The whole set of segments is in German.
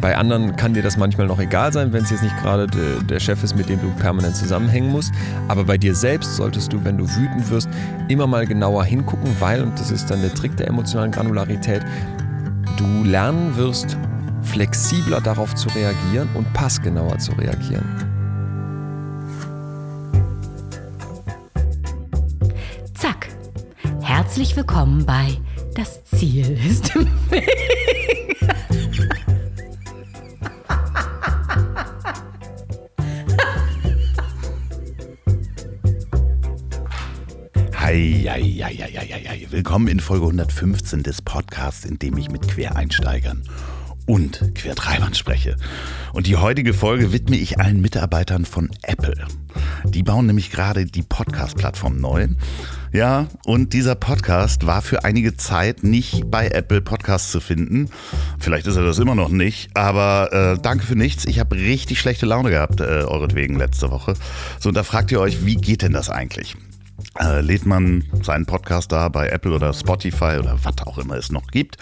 Bei anderen kann dir das manchmal noch egal sein, wenn es jetzt nicht gerade de, der Chef ist, mit dem du permanent zusammenhängen musst. Aber bei dir selbst solltest du, wenn du wütend wirst, immer mal genauer hingucken, weil, und das ist dann der Trick der emotionalen Granularität, du lernen wirst, flexibler darauf zu reagieren und passgenauer zu reagieren. Zack. Herzlich willkommen bei Das Ziel ist im Weg. Hei. Willkommen in Folge 115 des Podcasts, in dem ich mit Quereinsteigern und Quertreibern spreche. Und die heutige Folge widme ich allen Mitarbeitern von Apple. Die bauen nämlich gerade die Podcast-Plattform neu. Ja, und dieser Podcast war für einige Zeit nicht bei Apple Podcasts zu finden. Vielleicht ist er das immer noch nicht, aber äh, danke für nichts. Ich habe richtig schlechte Laune gehabt, äh, euretwegen letzte Woche. So, und da fragt ihr euch, wie geht denn das eigentlich? Äh, lädt man seinen Podcast da bei Apple oder Spotify oder was auch immer es noch gibt,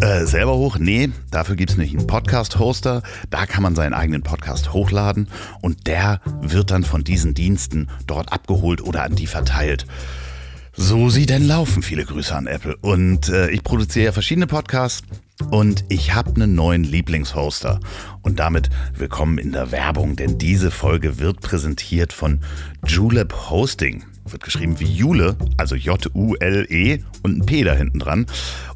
äh, selber hoch? Nee, dafür gibt es nicht einen Podcast-Hoster. Da kann man seinen eigenen Podcast hochladen und der wird dann von diesen Diensten dort abgeholt oder an die verteilt. So sie denn laufen. Viele Grüße an Apple. Und äh, ich produziere ja verschiedene Podcasts und ich habe einen neuen Lieblingshoster. Und damit willkommen in der Werbung, denn diese Folge wird präsentiert von Julep Hosting wird geschrieben wie Jule, also J-U-L-E und ein P da hinten dran.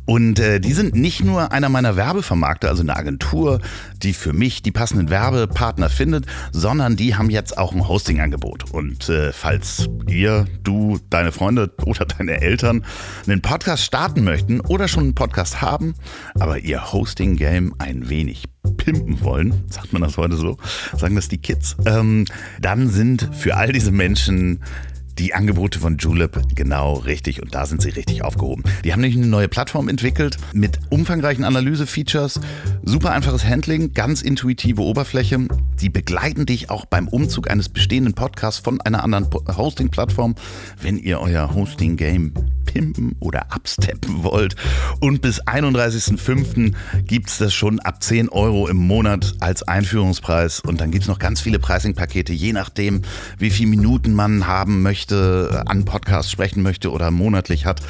Und äh, die sind nicht nur einer meiner Werbevermarkter, also eine Agentur, die für mich die passenden Werbepartner findet, sondern die haben jetzt auch ein Hosting-Angebot. Und äh, falls ihr, du, deine Freunde oder deine Eltern einen Podcast starten möchten oder schon einen Podcast haben, aber ihr Hosting-Game ein wenig pimpen wollen, sagt man das heute so, sagen das die Kids, ähm, dann sind für all diese Menschen die Angebote von Julep genau richtig und da sind sie richtig aufgehoben. Die haben nämlich eine neue Plattform entwickelt mit umfangreichen Analyse-Features, super einfaches Handling, ganz intuitive Oberfläche. Die begleiten dich auch beim Umzug eines bestehenden Podcasts von einer anderen Hosting-Plattform, wenn ihr euer Hosting-Game pimpen oder absteppen wollt. Und bis 31.05. gibt es das schon ab 10 Euro im Monat als Einführungspreis. Und dann gibt es noch ganz viele Pricing-Pakete, je nachdem, wie viele Minuten man haben möchte, an Podcasts sprechen möchte oder monatlich hat.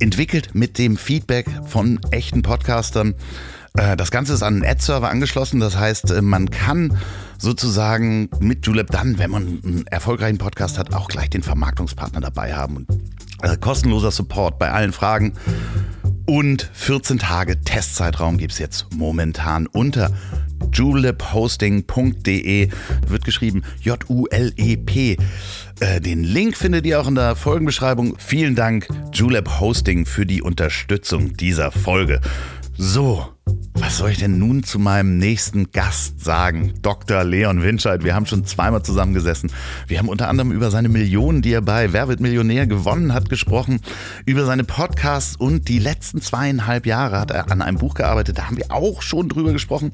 Entwickelt mit dem Feedback von echten Podcastern. Äh, das Ganze ist an einen Ad-Server angeschlossen. Das heißt, äh, man kann sozusagen mit Julep dann, wenn man einen erfolgreichen Podcast hat, auch gleich den Vermarktungspartner dabei haben. Und äh, kostenloser Support bei allen Fragen. Und 14 Tage Testzeitraum gibt es jetzt momentan unter julephosting.de. Wird geschrieben J-U-L-E-P. Äh, den Link findet ihr auch in der Folgenbeschreibung. Vielen Dank, Julep Hosting, für die Unterstützung dieser Folge. So, was soll ich denn nun zu meinem nächsten Gast sagen? Dr. Leon Winscheid. Wir haben schon zweimal zusammengesessen. Wir haben unter anderem über seine Millionen, die er bei Wer wird Millionär gewonnen hat, gesprochen. Über seine Podcasts und die letzten zweieinhalb Jahre hat er an einem Buch gearbeitet. Da haben wir auch schon drüber gesprochen.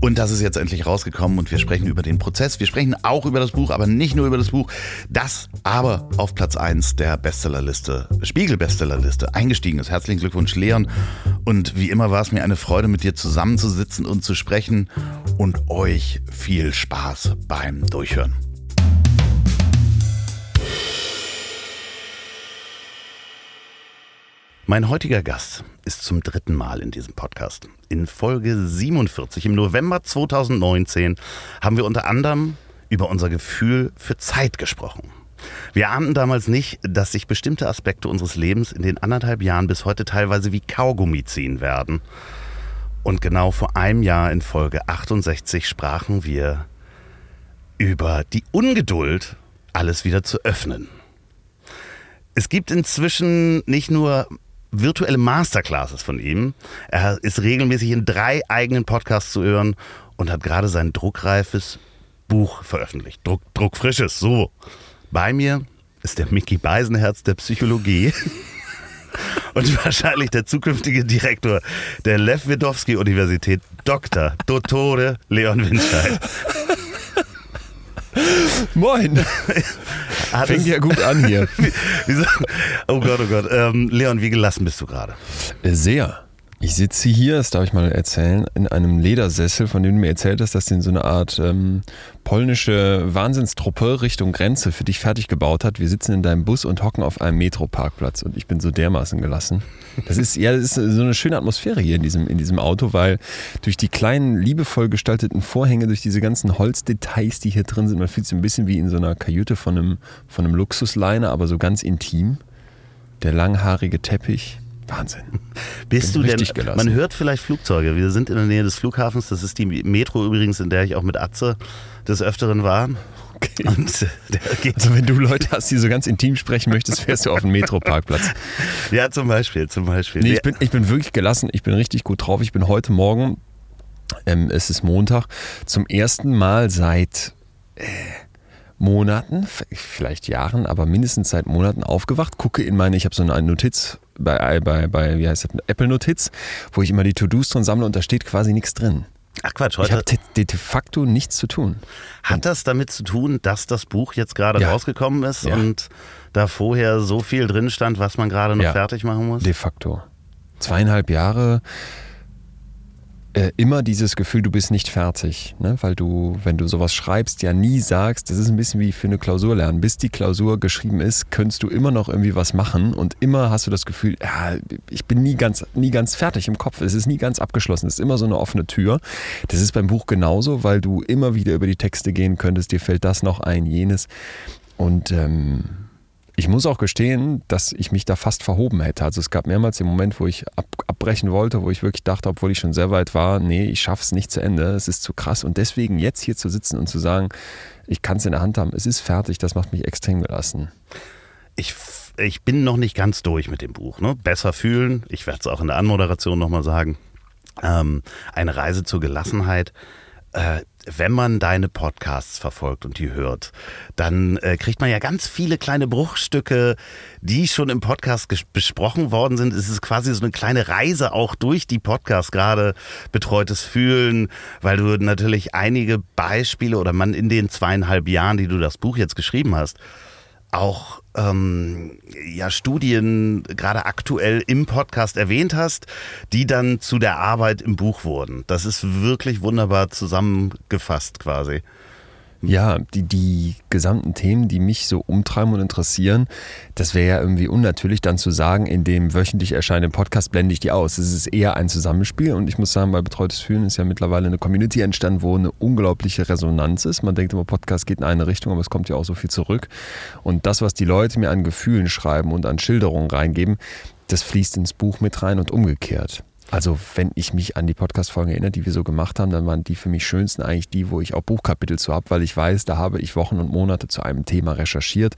Und das ist jetzt endlich rausgekommen und wir sprechen über den Prozess. Wir sprechen auch über das Buch, aber nicht nur über das Buch. Das aber auf Platz 1 der Bestsellerliste, Spiegel-Bestsellerliste eingestiegen ist. Herzlichen Glückwunsch, Leon. Und wie immer war es mir eine Freude, mit dir zusammenzusitzen und zu sprechen und euch viel Spaß beim Durchhören. Mein heutiger Gast ist zum dritten Mal in diesem Podcast. In Folge 47 im November 2019 haben wir unter anderem über unser Gefühl für Zeit gesprochen. Wir ahnten damals nicht, dass sich bestimmte Aspekte unseres Lebens in den anderthalb Jahren bis heute teilweise wie Kaugummi ziehen werden. Und genau vor einem Jahr in Folge 68 sprachen wir über die Ungeduld, alles wieder zu öffnen. Es gibt inzwischen nicht nur virtuelle Masterclasses von ihm, er ist regelmäßig in drei eigenen Podcasts zu hören und hat gerade sein druckreifes Buch veröffentlicht. Druck, druckfrisches, so. Bei mir ist der Mickey Beisenherz der Psychologie. und wahrscheinlich der zukünftige Direktor der Lev Wiedowski Universität, Dr. Dottore Leon Winscheid. Moin. Fängt ja gut an hier. oh Gott, oh Gott. Ähm, Leon, wie gelassen bist du gerade? Sehr. Ich sitze hier, das darf ich mal erzählen, in einem Ledersessel, von dem du mir erzählt hast, dass den so eine Art ähm, polnische Wahnsinnstruppe Richtung Grenze für dich fertig gebaut hat. Wir sitzen in deinem Bus und hocken auf einem Metroparkplatz und ich bin so dermaßen gelassen. Das ist ja, das ist so eine schöne Atmosphäre hier in diesem, in diesem Auto, weil durch die kleinen, liebevoll gestalteten Vorhänge, durch diese ganzen Holzdetails, die hier drin sind, man fühlt sich ein bisschen wie in so einer Kajüte von einem, von einem Luxusliner, aber so ganz intim. Der langhaarige Teppich. Wahnsinn. Bist du denn, gelassen. man hört vielleicht Flugzeuge. Wir sind in der Nähe des Flughafens. Das ist die Metro übrigens, in der ich auch mit Atze des Öfteren war. Okay. Und, äh, also wenn du Leute hast, die so ganz intim sprechen möchtest, fährst du auf den Metroparkplatz. Ja, zum Beispiel, zum Beispiel. Nee, ich, bin, ich bin wirklich gelassen, ich bin richtig gut drauf. Ich bin heute Morgen, ähm, es ist Montag, zum ersten Mal seit... Äh, Monaten, vielleicht Jahren, aber mindestens seit Monaten aufgewacht, gucke in meine, ich habe so eine Notiz bei, bei, bei wie heißt das, Apple Notiz, wo ich immer die To-Dos drin sammle und da steht quasi nichts drin. Ach Quatsch, heute. Ich habe de, de facto nichts zu tun. Hat das damit zu tun, dass das Buch jetzt gerade Ja. rausgekommen ist Ja. und da vorher so viel drin stand, was man gerade noch Ja. fertig machen muss? De facto. Zweieinhalb Jahre äh, immer dieses Gefühl, du bist nicht fertig. Ne? Weil du, wenn du sowas schreibst, ja nie sagst, das ist ein bisschen wie für eine Klausur lernen. Bis die Klausur geschrieben ist, könntest du immer noch irgendwie was machen und immer hast du das Gefühl, ja, ich bin nie ganz, nie ganz fertig im Kopf. Es ist nie ganz abgeschlossen. Es ist immer so eine offene Tür. Das ist beim Buch genauso, weil du immer wieder über die Texte gehen könntest. Dir fällt das noch ein, jenes. Und ähm, ich muss auch gestehen, dass ich mich da fast verhoben hätte. Also es gab mehrmals den Moment, wo ich ab, abbrechen wollte, wo ich wirklich dachte, obwohl ich schon sehr weit war, nee, ich schaff's nicht zu Ende, es ist zu krass. Und deswegen jetzt hier zu sitzen und zu sagen, ich kann es in der Hand haben, es ist fertig, das macht mich extrem gelassen. Ich, ich bin noch nicht ganz durch mit dem Buch. Ne? Besser fühlen, ich werde es auch in der Anmoderation nochmal sagen. Ähm, eine Reise zur Gelassenheit. Äh, wenn man deine Podcasts verfolgt und die hört, dann äh, kriegt man ja ganz viele kleine Bruchstücke, die schon im Podcast besprochen worden sind. Es ist quasi so eine kleine Reise auch durch die Podcasts, gerade betreutes Fühlen, weil du natürlich einige Beispiele oder man in den zweieinhalb Jahren, die du das Buch jetzt geschrieben hast, auch ähm, ja, Studien gerade aktuell im Podcast erwähnt hast, die dann zu der Arbeit im Buch wurden. Das ist wirklich wunderbar zusammengefasst quasi. Ja, die, die gesamten Themen, die mich so umtreiben und interessieren, das wäre ja irgendwie unnatürlich dann zu sagen, in dem wöchentlich erscheinenden Podcast blende ich die aus. Es ist eher ein Zusammenspiel und ich muss sagen, bei Betreutes Fühlen ist ja mittlerweile eine Community entstanden, wo eine unglaubliche Resonanz ist. Man denkt immer, Podcast geht in eine Richtung, aber es kommt ja auch so viel zurück. Und das, was die Leute mir an Gefühlen schreiben und an Schilderungen reingeben, das fließt ins Buch mit rein und umgekehrt. Also wenn ich mich an die Podcast-Folgen erinnere, die wir so gemacht haben, dann waren die für mich schönsten eigentlich die, wo ich auch Buchkapitel zu habe, weil ich weiß, da habe ich Wochen und Monate zu einem Thema recherchiert.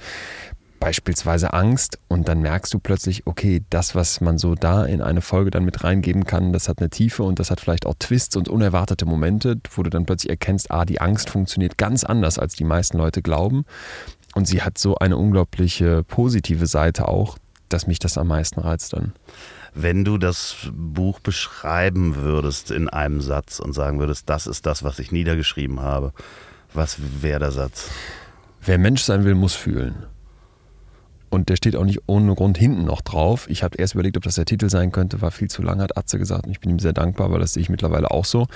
Beispielsweise Angst und dann merkst du plötzlich, okay, das, was man so da in eine Folge dann mit reingeben kann, das hat eine Tiefe und das hat vielleicht auch Twists und unerwartete Momente, wo du dann plötzlich erkennst, ah, die Angst funktioniert ganz anders, als die meisten Leute glauben. Und sie hat so eine unglaubliche positive Seite auch, dass mich das am meisten reizt dann. Wenn du das Buch beschreiben würdest in einem Satz und sagen würdest, das ist das, was ich niedergeschrieben habe, was wäre der Satz? Wer Mensch sein will, muss fühlen. Und der steht auch nicht ohne Grund hinten noch drauf. Ich habe erst überlegt, ob das der Titel sein könnte, war viel zu lang, hat Atze gesagt. Und ich bin ihm sehr dankbar, weil das sehe ich mittlerweile auch so.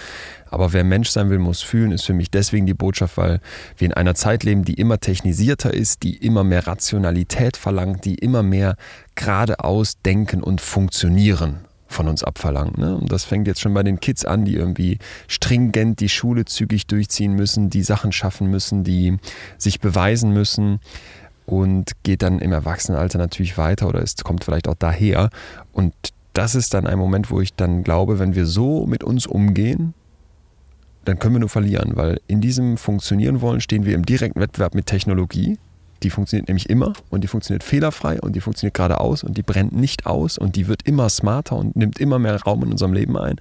Aber wer Mensch sein will, muss fühlen, ist für mich deswegen die Botschaft, weil wir in einer Zeit leben, die immer technisierter ist, die immer mehr Rationalität verlangt, die immer mehr geradeaus denken und funktionieren von uns abverlangt. Ne? Und das fängt jetzt schon bei den Kids an, die irgendwie stringent die Schule zügig durchziehen müssen, die Sachen schaffen müssen, die sich beweisen müssen und geht dann im Erwachsenenalter natürlich weiter oder es kommt vielleicht auch daher. Und das ist dann ein Moment, wo ich dann glaube, wenn wir so mit uns umgehen, dann können wir nur verlieren, weil in diesem Funktionieren wollen stehen wir im direkten Wettbewerb mit Technologie. Die funktioniert nämlich immer und die funktioniert fehlerfrei und die funktioniert geradeaus und die brennt nicht aus und die wird immer smarter und nimmt immer mehr Raum in unserem Leben ein.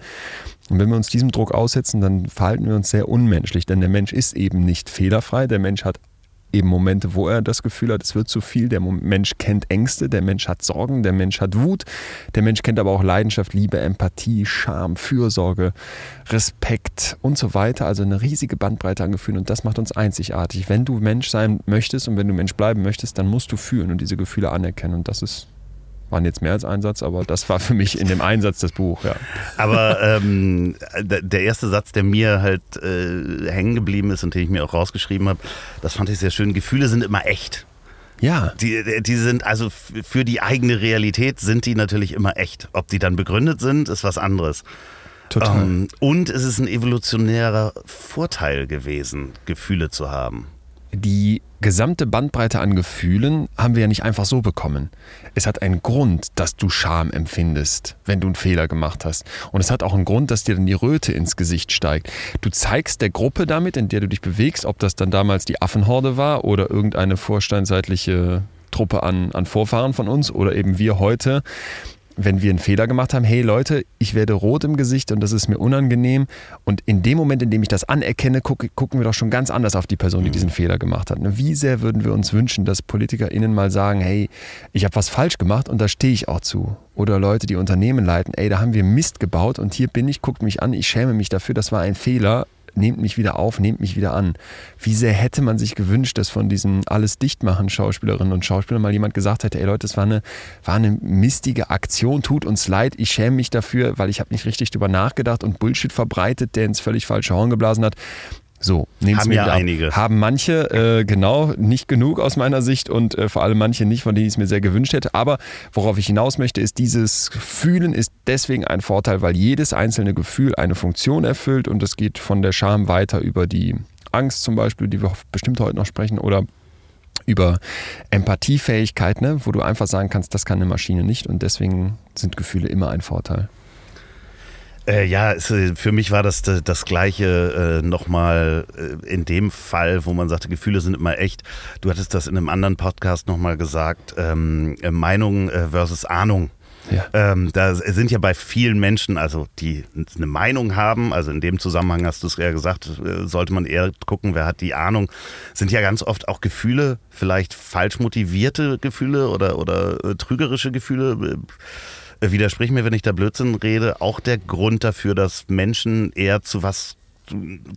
Und wenn wir uns diesem Druck aussetzen, dann verhalten wir uns sehr unmenschlich, denn der Mensch ist eben nicht fehlerfrei. Der Mensch hat eben Momente, wo er das Gefühl hat, es wird zu viel. Der Mensch kennt Ängste, der Mensch hat Sorgen, der Mensch hat Wut, der Mensch kennt aber auch Leidenschaft, Liebe, Empathie, Scham, Fürsorge, Respekt und so weiter. Also eine riesige Bandbreite an Gefühlen und das macht uns einzigartig. Wenn du Mensch sein möchtest und wenn du Mensch bleiben möchtest, dann musst du fühlen und diese Gefühle anerkennen und das ist Waren jetzt mehr als ein Satz, aber das war für mich in dem Einsatz das Buch, ja. Aber ähm, der erste Satz, der mir halt äh, hängen geblieben ist und den ich mir auch rausgeschrieben habe, das fand ich sehr schön. Gefühle sind immer echt. Ja. Die, die sind also für die eigene Realität sind die natürlich immer echt. Ob die dann begründet sind, ist was anderes. Total. Ähm, und es ist ein evolutionärer Vorteil gewesen, Gefühle zu haben. Die gesamte Bandbreite an Gefühlen haben wir ja nicht einfach so bekommen. Es hat einen Grund, dass du Scham empfindest, wenn du einen Fehler gemacht hast. Und es hat auch einen Grund, dass dir dann die Röte ins Gesicht steigt. Du zeigst der Gruppe damit, in der du dich bewegst, ob das dann damals die Affenhorde war oder irgendeine vorsteinseitliche Truppe an, an Vorfahren von uns oder eben wir heute, wenn wir einen Fehler gemacht haben, hey Leute, ich werde rot im Gesicht und das ist mir unangenehm. Und in dem Moment, in dem ich das anerkenne, guck, gucken wir doch schon ganz anders auf die Person, die mhm. diesen Fehler gemacht hat. Ne, wie sehr würden wir uns wünschen, dass PolitikerInnen mal sagen, hey, ich habe was falsch gemacht und da stehe ich auch zu. Oder Leute, die Unternehmen leiten, ey, da haben wir Mist gebaut und hier bin ich, guckt mich an, ich schäme mich dafür, das war ein Fehler nehmt mich wieder auf, nehmt mich wieder an. Wie sehr hätte man sich gewünscht, dass von diesen alles dichtmachen Schauspielerinnen und Schauspielern mal jemand gesagt hätte, ey Leute, das war eine, war eine mistige Aktion, tut uns leid, ich schäme mich dafür, weil ich habe nicht richtig drüber nachgedacht und Bullshit verbreitet, der ins völlig falsche Horn geblasen hat. So, nehmt's Haben ja ab. einige. Haben manche, äh, genau, nicht genug aus meiner Sicht und äh, vor allem manche nicht, von denen ich es mir sehr gewünscht hätte. Aber worauf ich hinaus möchte, ist, dieses Fühlen ist deswegen ein Vorteil, weil jedes einzelne Gefühl eine Funktion erfüllt und es geht von der Scham weiter über die Angst zum Beispiel, die wir bestimmt heute noch sprechen, oder über Empathiefähigkeit, ne, wo du einfach sagen kannst, das kann eine Maschine nicht und deswegen sind Gefühle immer ein Vorteil. Äh, ja, es, äh, für mich war das äh, das Gleiche äh, nochmal äh, in dem Fall, wo man sagte, Gefühle sind immer echt. Du hattest das in einem anderen Podcast nochmal gesagt, ähm, äh, Meinung versus Ahnung. Ja. Ähm, da sind ja bei vielen Menschen, also die eine Meinung haben, also in dem Zusammenhang hast du es ja gesagt, sollte man eher gucken, wer hat die Ahnung, sind ja ganz oft auch Gefühle, vielleicht falsch motivierte Gefühle oder, oder trügerische Gefühle widersprich mir, wenn ich da Blödsinn rede, auch der Grund dafür, dass Menschen eher zu was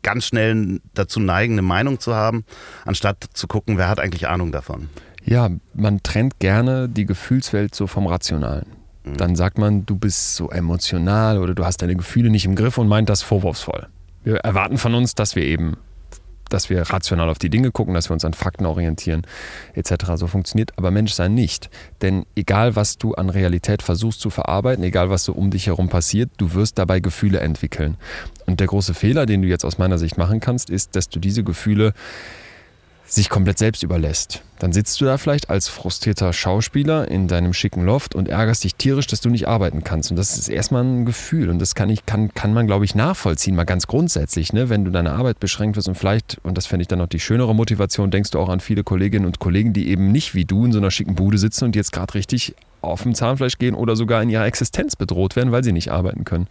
ganz schnell dazu neigen, eine Meinung zu haben, anstatt zu gucken, wer hat eigentlich Ahnung davon. Ja, man trennt gerne die Gefühlswelt so vom Rationalen. Mhm. Dann sagt man, du bist so emotional oder du hast deine Gefühle nicht im Griff und meint das vorwurfsvoll. Wir erwarten von uns, dass wir eben dass wir rational auf die Dinge gucken, dass wir uns an Fakten orientieren, etc. So funktioniert aber Menschsein nicht. Denn egal, was du an Realität versuchst zu verarbeiten, egal, was so um dich herum passiert, du wirst dabei Gefühle entwickeln. Und der große Fehler, den du jetzt aus meiner Sicht machen kannst, ist, dass du diese Gefühle sich komplett selbst überlässt. Dann sitzt du da vielleicht als frustrierter Schauspieler in deinem schicken Loft und ärgerst dich tierisch, dass du nicht arbeiten kannst. Und das ist erstmal ein Gefühl und das kann, ich, kann, kann man, glaube ich, nachvollziehen, mal ganz grundsätzlich. Ne? Wenn du deine Arbeit beschränkt wirst und vielleicht, und das fände ich dann noch die schönere Motivation, denkst du auch an viele Kolleginnen und Kollegen, die eben nicht wie du in so einer schicken Bude sitzen und jetzt gerade richtig auf dem Zahnfleisch gehen oder sogar in ihrer Existenz bedroht werden, weil sie nicht arbeiten können.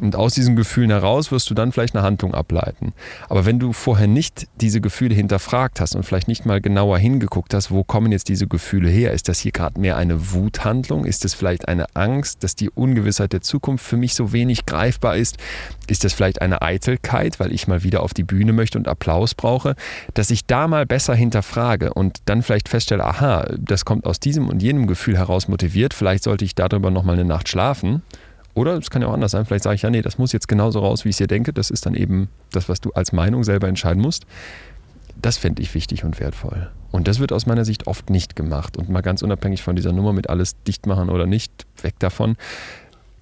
Und aus diesen Gefühlen heraus wirst du dann vielleicht eine Handlung ableiten. Aber wenn du vorher nicht diese Gefühle hinterfragt hast und vielleicht nicht mal genauer hingeguckt hast, wo kommen jetzt diese Gefühle her? Ist das hier gerade mehr eine Wuthandlung? Ist es vielleicht eine Angst, dass die Ungewissheit der Zukunft für mich so wenig greifbar ist? Ist das vielleicht eine Eitelkeit, weil ich mal wieder auf die Bühne möchte und Applaus brauche? Dass ich da mal besser hinterfrage und dann vielleicht feststelle, aha, das kommt aus diesem und jenem Gefühl heraus motiviert, vielleicht sollte ich darüber nochmal eine Nacht schlafen oder es kann ja auch anders sein. Vielleicht sage ich ja, nee, das muss jetzt genauso raus, wie ich es hier denke. Das ist dann eben das, was du als Meinung selber entscheiden musst. Das fände ich wichtig und wertvoll. Und das wird aus meiner Sicht oft nicht gemacht. Und mal ganz unabhängig von dieser Nummer mit alles dicht machen oder nicht, weg davon,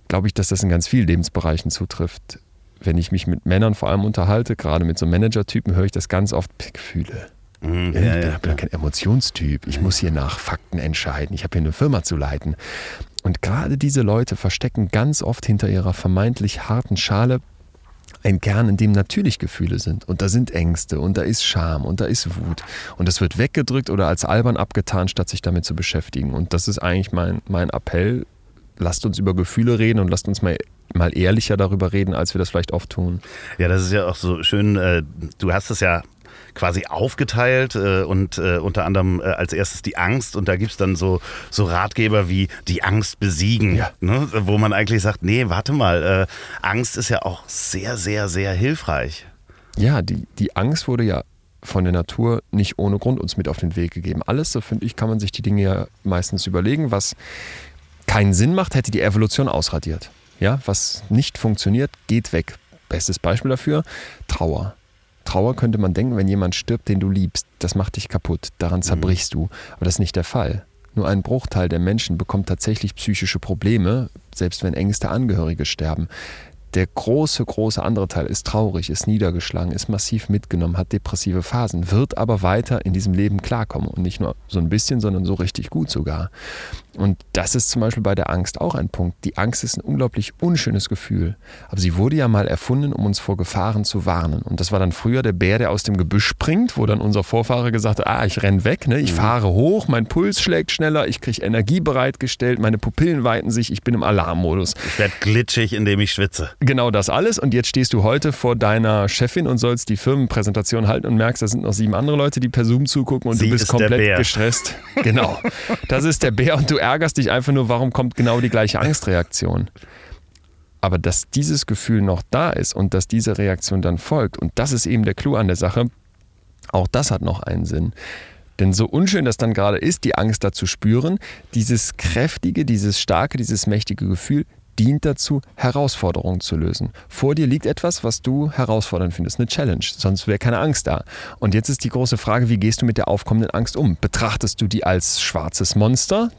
glaube ich, dass das in ganz vielen Lebensbereichen zutrifft. Wenn ich mich mit Männern vor allem unterhalte, gerade mit so Manager-Typen, höre ich das ganz oft, Gefühle. Mhm, ja, ich bin ja, kein Emotionstyp. Ich muss hier nach Fakten entscheiden. Ich habe hier eine Firma zu leiten. Und gerade diese Leute verstecken ganz oft hinter ihrer vermeintlich harten Schale ein Kern, in dem natürlich Gefühle sind. Und da sind Ängste und da ist Scham und da ist Wut. Und das wird weggedrückt oder als albern abgetan, statt sich damit zu beschäftigen. Und das ist eigentlich mein, mein Appell. Lasst uns über Gefühle reden und lasst uns mal mal ehrlicher darüber reden, als wir das vielleicht oft tun. Ja, das ist ja auch so schön. Äh, du hast es ja quasi aufgeteilt äh, und äh, unter anderem äh, als erstes die Angst und da gibt es dann so, so Ratgeber wie die Angst besiegen, ja. ne? wo man eigentlich sagt, nee, warte mal, äh, Angst ist ja auch sehr, sehr, sehr hilfreich. Ja, die, die Angst wurde ja von der Natur nicht ohne Grund uns mit auf den Weg gegeben. Alles, so finde ich, kann man sich die Dinge ja meistens überlegen, was keinen Sinn macht, hätte die Evolution ausradiert. Ja, was nicht funktioniert, geht weg. Bestes Beispiel dafür, Trauer. Trauer könnte man denken, wenn jemand stirbt, den du liebst, das macht dich kaputt, daran Mhm. zerbrichst du. Aber das ist nicht der Fall. Nur ein Bruchteil der Menschen bekommt tatsächlich psychische Probleme, selbst wenn engste Angehörige sterben. Der große, große andere Teil ist traurig, ist niedergeschlagen, ist massiv mitgenommen, hat depressive Phasen, wird aber weiter in diesem Leben klarkommen und nicht nur so ein bisschen, sondern so richtig gut sogar. Und das ist zum Beispiel bei der Angst auch ein Punkt. Die Angst ist ein unglaublich unschönes Gefühl. Aber sie wurde ja mal erfunden, um uns vor Gefahren zu warnen. Und das war dann früher der Bär, der aus dem Gebüsch springt, wo dann unser Vorfahre gesagt hat, ah, ich renn weg, ne? ich fahre hoch, mein Puls schlägt schneller, ich kriege Energie bereitgestellt, meine Pupillen weiten sich, ich bin im Alarmmodus. Ich werde glitschig, indem ich schwitze. Genau das alles. Und jetzt stehst du heute vor deiner Chefin und sollst die Firmenpräsentation halten und merkst, da sind noch sieben andere Leute, die per Zoom zugucken und Sie du bist komplett gestresst. Genau. Das ist der Bär und du ärgerst dich einfach nur, warum kommt genau die gleiche Angstreaktion. Aber dass dieses Gefühl noch da ist und dass diese Reaktion dann folgt, und das ist eben der Clou an der Sache, auch das hat noch einen Sinn. Denn so unschön das dann gerade ist, die Angst da zu spüren, dieses kräftige, dieses starke, dieses mächtige Gefühl dient dazu, Herausforderungen zu lösen. Vor dir liegt etwas, was du herausfordernd findest, eine Challenge, sonst wäre keine Angst da. Und jetzt ist die große Frage, wie gehst du mit der aufkommenden Angst um? Betrachtest du die als schwarzes Monster,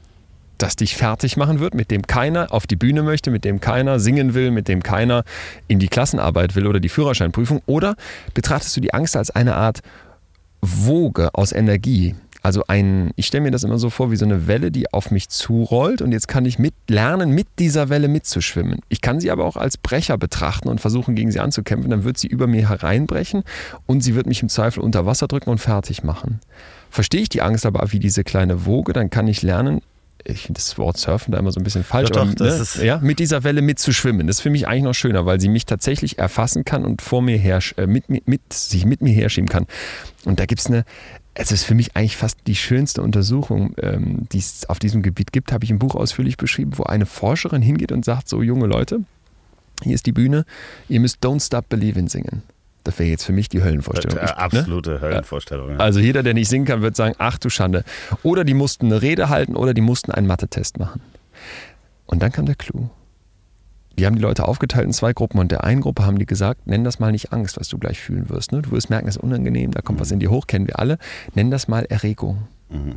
das dich fertig machen wird, mit dem keiner auf die Bühne möchte, mit dem keiner singen will, mit dem keiner in die Klassenarbeit will oder die Führerscheinprüfung? Oder betrachtest du die Angst als eine Art Woge aus Energie? Also ein, ich stelle mir das immer so vor wie so eine Welle, die auf mich zurollt und jetzt kann ich mit lernen, mit dieser Welle mitzuschwimmen. Ich kann sie aber auch als Brecher betrachten und versuchen, gegen sie anzukämpfen. Dann wird sie über mir hereinbrechen und sie wird mich im Zweifel unter Wasser drücken und fertig machen. Verstehe ich die Angst aber wie diese kleine Woge, dann kann ich lernen, ich finde das Wort Surfen da immer so ein bisschen falsch, Doch, aber doch, das ne, ist- ja, mit dieser Welle mitzuschwimmen. Das ist für mich eigentlich noch schöner, weil sie mich tatsächlich erfassen kann und vor mir her, äh, mit, mir- mit, sich mit mir herschieben kann. Und da gibt es eine, es ist für mich eigentlich fast die schönste Untersuchung, ähm, die es auf diesem Gebiet gibt, habe ich im Buch ausführlich beschrieben, wo eine Forscherin hingeht und sagt, so junge Leute, hier ist die Bühne, ihr müsst Don't Stop Believin' singen. Das wäre jetzt für mich die Höllenvorstellung. Äh, Ich- ne? absolute Höllenvorstellung. Ja. Also jeder, der nicht singen kann, wird sagen, ach du Schande. Oder die mussten eine Rede halten oder die mussten einen Mathe-Test machen. Und dann kam der Clou. Die haben die Leute aufgeteilt in zwei Gruppen und der einen Gruppe haben die gesagt, nenn das mal nicht Angst, was du gleich fühlen wirst. Ne? Du wirst merken, das ist unangenehm, da kommt was in dir hoch, kennen wir alle. Nenn das mal Erregung.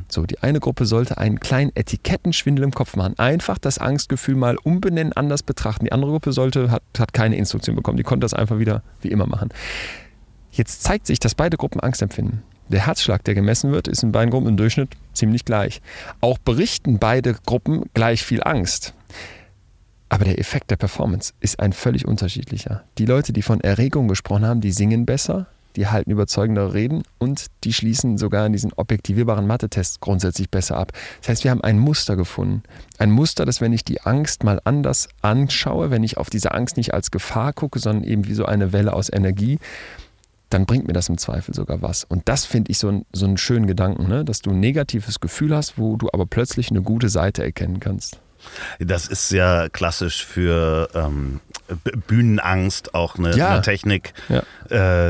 So, die eine Gruppe sollte einen kleinen Etikettenschwindel im Kopf machen. Einfach das Angstgefühl mal umbenennen, anders betrachten. Die andere Gruppe sollte, hat, hat keine Instruktion bekommen. Die konnte das einfach wieder wie immer machen. Jetzt zeigt sich, dass beide Gruppen Angst empfinden. Der Herzschlag, der gemessen wird, ist in beiden Gruppen im Durchschnitt ziemlich gleich. Auch berichten beide Gruppen gleich viel Angst. Aber der Effekt der Performance ist ein völlig unterschiedlicher. Die Leute, die von Erregung gesprochen haben, die singen besser, die halten überzeugendere Reden und die schließen sogar in diesen objektivierbaren Mathe-Tests grundsätzlich besser ab. Das heißt, wir haben ein Muster gefunden. Ein Muster, dass wenn ich die Angst mal anders anschaue, wenn ich auf diese Angst nicht als Gefahr gucke, sondern eben wie so eine Welle aus Energie, dann bringt mir das im Zweifel sogar was. Und das finde ich so, ein, so einen schönen Gedanken, ne? dass du ein negatives Gefühl hast, wo du aber plötzlich eine gute Seite erkennen kannst. Das ist ja klassisch für ähm, Bühnenangst auch eine, Ja. eine Technik, Ja.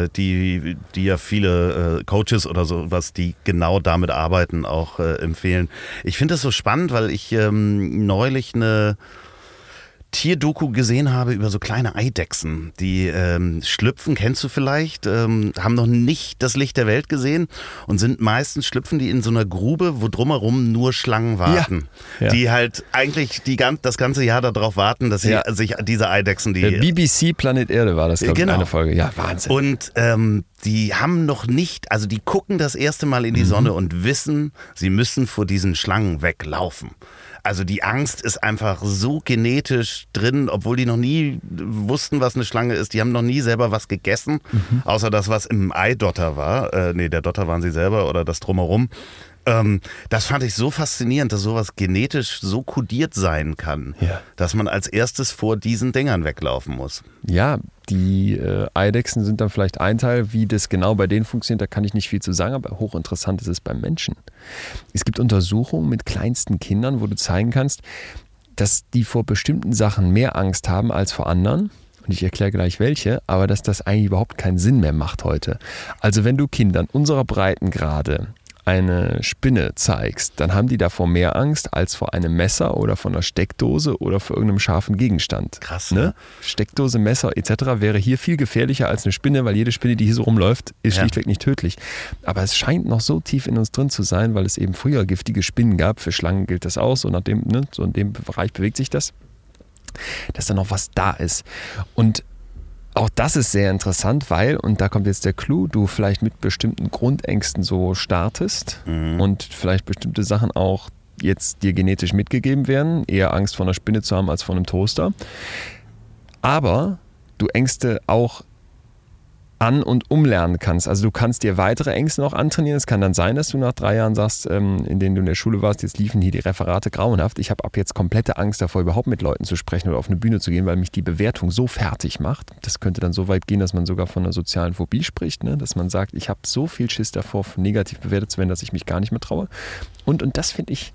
äh, die, die ja viele äh, Coaches oder sowas, die genau damit arbeiten, auch äh, empfehlen. Ich finde das so spannend, weil ich ähm, neulich eine Tierdoku gesehen habe über so kleine Eidechsen, die ähm, schlüpfen, kennst du vielleicht, ähm, haben noch nicht das Licht der Welt gesehen und sind meistens schlüpfen die in so einer Grube, wo drumherum nur Schlangen warten, Ja. die halt eigentlich die, das ganze Jahr darauf warten, dass sie Ja. sich diese Eidechsen, die Der BBC Planet Erde war das, glaube Genau. ich, eine Folge. Ja, Wahnsinn. und ähm, die haben noch nicht, also die gucken das erste Mal in die Sonne und wissen, sie müssen vor diesen Schlangen weglaufen. Also die Angst ist einfach so genetisch drin, obwohl die noch nie wussten, was eine Schlange ist. Die haben noch nie selber was gegessen, außer das, was im Eidotter war. Äh, nee, der Dotter waren sie selber oder das drumherum. Ähm, das fand ich so faszinierend, dass sowas genetisch so kodiert sein kann, Ja. dass man als erstes vor diesen Dingern weglaufen muss. Ja, die äh, Eidechsen sind dann vielleicht ein Teil, wie das genau bei denen funktioniert, da kann ich nicht viel zu sagen, aber hochinteressant ist es beim Menschen. Es gibt Untersuchungen mit kleinsten Kindern, wo du zeigen kannst, dass die vor bestimmten Sachen mehr Angst haben als vor anderen. Und ich erkläre gleich welche, aber dass das eigentlich überhaupt keinen Sinn mehr macht heute. Also wenn du Kindern unserer Breitengrade eine Spinne zeigst, dann haben die davor mehr Angst als vor einem Messer oder vor einer Steckdose oder vor irgendeinem scharfen Gegenstand. Krass, ne? ne? Steckdose, Messer etc. wäre hier viel gefährlicher als eine Spinne, weil jede Spinne, die hier so rumläuft, ist Ja. schlichtweg nicht tödlich. Aber es scheint noch so tief in uns drin zu sein, weil es eben früher giftige Spinnen gab. Für Schlangen gilt das auch, so, nach dem, ne, so in dem Bereich bewegt sich das, dass da noch was da ist. Und auch das ist sehr interessant, weil, und da kommt jetzt der Clou, du vielleicht mit bestimmten Grundängsten so startest und vielleicht bestimmte Sachen auch jetzt dir genetisch mitgegeben werden, eher Angst vor einer Spinne zu haben als vor einem Toaster. Aber du Ängste auch an- und umlernen kannst. Also du kannst dir weitere Ängste noch antrainieren. Es kann dann sein, dass du nach drei Jahren sagst, ähm, in denen du in der Schule warst, jetzt liefen hier die Referate grauenhaft. Ich habe ab jetzt komplette Angst davor, überhaupt mit Leuten zu sprechen oder auf eine Bühne zu gehen, weil mich die Bewertung so fertig macht. Das könnte dann so weit gehen, dass man sogar von einer sozialen Phobie spricht, ne? dass man sagt, ich habe so viel Schiss davor, negativ bewertet zu werden, dass ich mich gar nicht mehr traue. Und, und das finde ich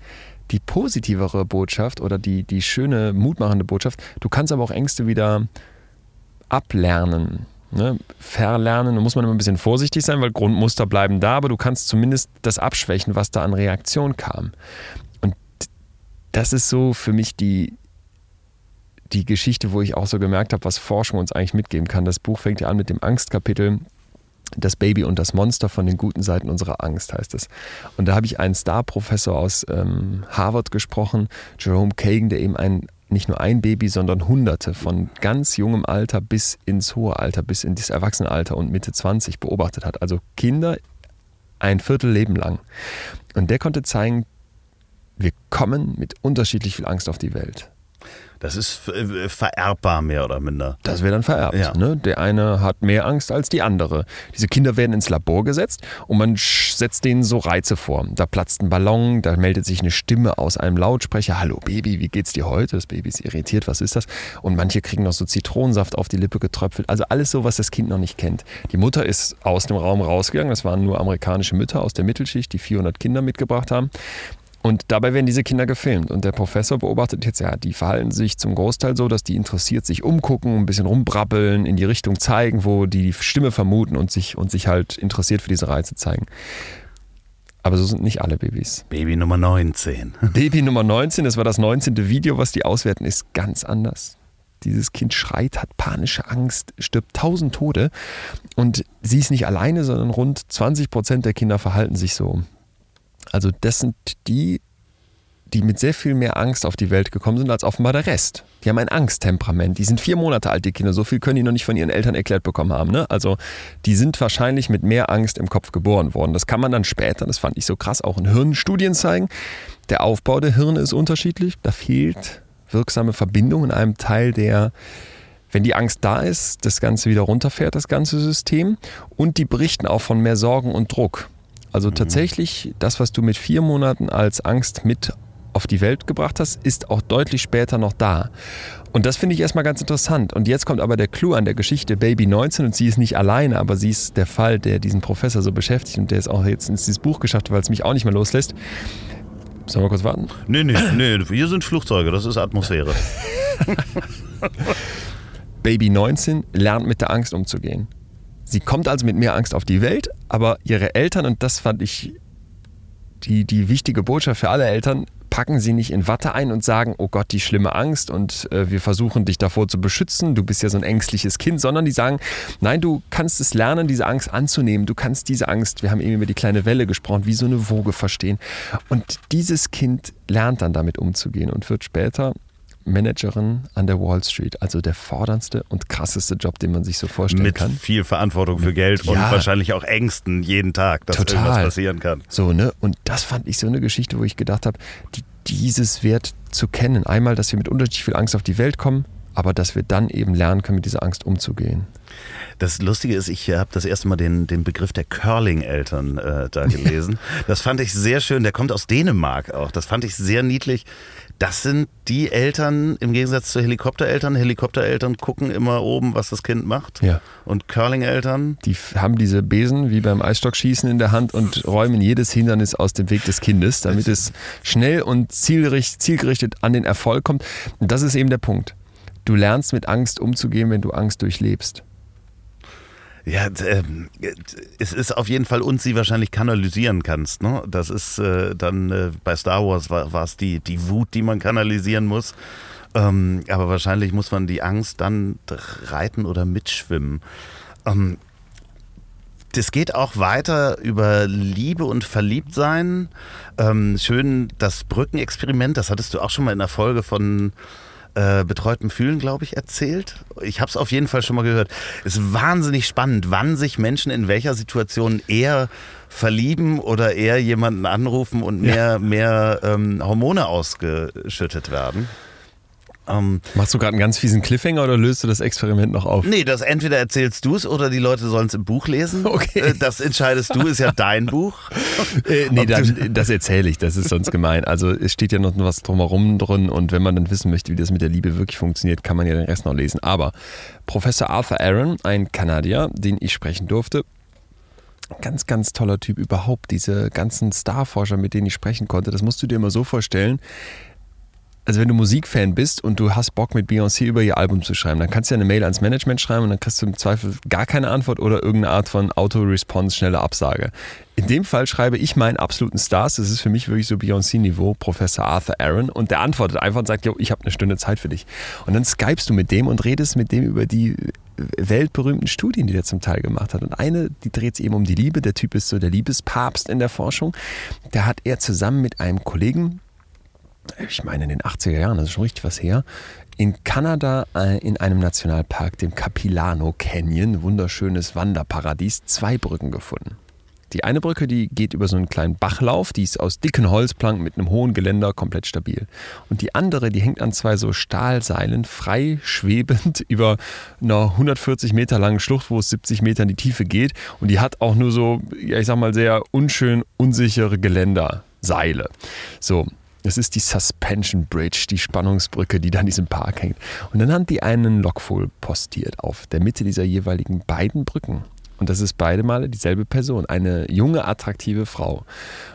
die positivere Botschaft oder die, die schöne, mutmachende Botschaft. Du kannst aber auch Ängste wieder ablernen. Ne? Verlernen, da muss man immer ein bisschen vorsichtig sein, weil Grundmuster bleiben da, aber du kannst zumindest das abschwächen, was da an Reaktion kam. Und das ist so für mich die, die Geschichte, wo ich auch so gemerkt habe, was Forschung uns eigentlich mitgeben kann. Das Buch fängt ja an mit dem Angstkapitel. Das Baby und das Monster von den guten Seiten unserer Angst heißt es. Und da habe ich einen Star-Professor aus ähm, Harvard gesprochen, Jerome Kagan, der eben ein, nicht nur ein Baby, sondern Hunderte von ganz jungem Alter bis ins hohe Alter, bis in das Erwachsenenalter und Mitte 20 beobachtet hat. Also Kinder ein Viertelleben lang. Und der konnte zeigen, wir kommen mit unterschiedlich viel Angst auf die Welt. Das ist äh, vererbbar, mehr oder minder. Das wird dann vererbt. Ja. Ne? Der eine hat mehr Angst als die andere. Diese Kinder werden ins Labor gesetzt und man setzt denen so Reize vor. Da platzt ein Ballon, da meldet sich eine Stimme aus einem Lautsprecher. Hallo Baby, wie geht's dir heute? Das Baby ist irritiert, was ist das? Und manche kriegen noch so Zitronensaft auf die Lippe getröpfelt. Also alles so, was das Kind noch nicht kennt. Die Mutter ist aus dem Raum rausgegangen. Das waren nur amerikanische Mütter aus der Mittelschicht, die 400 Kinder mitgebracht haben. Und dabei werden diese Kinder gefilmt. Und der Professor beobachtet jetzt, ja, die verhalten sich zum Großteil so, dass die interessiert sich umgucken, ein bisschen rumbrabbeln, in die Richtung zeigen, wo die die Stimme vermuten und sich, und sich halt interessiert für diese Reize zeigen. Aber so sind nicht alle Babys. Baby Nummer 19. Baby Nummer 19, das war das 19. Video, was die auswerten, ist ganz anders. Dieses Kind schreit, hat panische Angst, stirbt tausend Tode. Und sie ist nicht alleine, sondern rund 20 Prozent der Kinder verhalten sich so. Also das sind die, die mit sehr viel mehr Angst auf die Welt gekommen sind als offenbar der Rest. Die haben ein Angsttemperament. Die sind vier Monate alt, die Kinder. So viel können die noch nicht von ihren Eltern erklärt bekommen haben. Ne? Also die sind wahrscheinlich mit mehr Angst im Kopf geboren worden. Das kann man dann später, das fand ich so krass, auch in Hirnstudien zeigen. Der Aufbau der Hirne ist unterschiedlich. Da fehlt wirksame Verbindung in einem Teil, der wenn die Angst da ist, das Ganze wieder runterfährt, das ganze System. Und die berichten auch von mehr Sorgen und Druck. Also tatsächlich, das, was du mit vier Monaten als Angst mit auf die Welt gebracht hast, ist auch deutlich später noch da. Und das finde ich erstmal ganz interessant. Und jetzt kommt aber der Clou an der Geschichte Baby 19 und sie ist nicht alleine, aber sie ist der Fall, der diesen Professor so beschäftigt und der es auch jetzt ins dieses Buch geschafft hat, weil es mich auch nicht mehr loslässt. Sollen wir kurz warten? Nee, nee, nee, hier sind Flugzeuge, das ist Atmosphäre. Baby 19 lernt mit der Angst umzugehen. Sie kommt also mit mehr Angst auf die Welt, aber ihre Eltern, und das fand ich die, die wichtige Botschaft für alle Eltern, packen sie nicht in Watte ein und sagen, oh Gott, die schlimme Angst und äh, wir versuchen dich davor zu beschützen, du bist ja so ein ängstliches Kind, sondern die sagen, nein, du kannst es lernen, diese Angst anzunehmen, du kannst diese Angst, wir haben eben über die kleine Welle gesprochen, wie so eine Woge verstehen. Und dieses Kind lernt dann damit umzugehen und wird später Managerin an der Wall Street, also der forderndste und krasseste Job, den man sich so vorstellen Mit kann. viel Verantwortung für Geld und Ja. wahrscheinlich auch Ängsten jeden Tag, dass Total. irgendwas passieren kann. So, ne? Und das fand ich so eine Geschichte, wo ich gedacht habe, die, dieses Wert zu kennen. Einmal, dass wir mit unterschiedlich viel Angst auf die Welt kommen, aber dass wir dann eben lernen können, mit dieser Angst umzugehen. Das Lustige ist, ich habe das erste Mal den, den Begriff der Curling-Eltern äh, da gelesen. das fand ich sehr schön. Der kommt aus Dänemark auch. Das fand ich sehr niedlich. Das sind die Eltern im Gegensatz zu Helikoptereltern. Helikoptereltern gucken immer oben, was das Kind macht. Ja. Und Curling-Eltern, Die haben diese Besen wie beim Eisstockschießen in der Hand und räumen jedes Hindernis aus dem Weg des Kindes, damit es schnell und zielgerichtet an den Erfolg kommt. Und das ist eben der Punkt. Du lernst mit Angst umzugehen, wenn du Angst durchlebst. Ja, äh, es ist auf jeden Fall uns sie wahrscheinlich kanalisieren kannst. Ne? Das ist äh, dann äh, bei Star Wars war es die, die Wut, die man kanalisieren muss. Ähm, aber wahrscheinlich muss man die Angst dann reiten oder mitschwimmen. Ähm, das geht auch weiter über Liebe und Verliebtsein. Ähm, schön das Brückenexperiment, das hattest du auch schon mal in der Folge von äh, betreutem Fühlen, glaube ich, erzählt. Ich habe es auf jeden Fall schon mal gehört. Es ist wahnsinnig spannend, wann sich Menschen in welcher Situation eher verlieben oder eher jemanden anrufen und mehr, ja. mehr ähm, Hormone ausgeschüttet werden. Ähm, Machst du gerade einen ganz fiesen Cliffhanger oder löst du das Experiment noch auf? Nee, das entweder erzählst du es oder die Leute sollen es im Buch lesen. Okay. Äh, das entscheidest du, ist ja dein Buch. Äh, nee, dann, das erzähle ich, das ist sonst gemein. Also es steht ja noch was drumherum drin und wenn man dann wissen möchte, wie das mit der Liebe wirklich funktioniert, kann man ja den Rest noch lesen. Aber Professor Arthur Aaron, ein Kanadier, den ich sprechen durfte, ganz, ganz toller Typ überhaupt. Diese ganzen Starforscher, mit denen ich sprechen konnte, das musst du dir immer so vorstellen also wenn du Musikfan bist und du hast Bock mit Beyoncé über ihr Album zu schreiben, dann kannst du ja eine Mail ans Management schreiben und dann kriegst du im Zweifel gar keine Antwort oder irgendeine Art von Auto-Response, schnelle Absage. In dem Fall schreibe ich meinen absoluten Stars, das ist für mich wirklich so Beyoncé-Niveau, Professor Arthur Aaron und der antwortet einfach und sagt, jo, ich habe eine Stunde Zeit für dich. Und dann skypst du mit dem und redest mit dem über die weltberühmten Studien, die der zum Teil gemacht hat. Und eine, die dreht sich eben um die Liebe. Der Typ ist so der Liebespapst in der Forschung. Da hat er zusammen mit einem Kollegen ich meine in den 80er Jahren, das ist schon richtig was her, in Kanada äh, in einem Nationalpark, dem Capilano Canyon, wunderschönes Wanderparadies, zwei Brücken gefunden. Die eine Brücke, die geht über so einen kleinen Bachlauf, die ist aus dicken Holzplanken mit einem hohen Geländer komplett stabil. Und die andere, die hängt an zwei so Stahlseilen, frei schwebend über einer 140 Meter langen Schlucht, wo es 70 Meter in die Tiefe geht. Und die hat auch nur so, ja, ich sag mal, sehr unschön unsichere Geländerseile. So, das ist die Suspension Bridge, die Spannungsbrücke, die da in diesem Park hängt. Und dann haben die einen Lockvogel postiert auf der Mitte dieser jeweiligen beiden Brücken. Und das ist beide Male dieselbe Person, eine junge, attraktive Frau.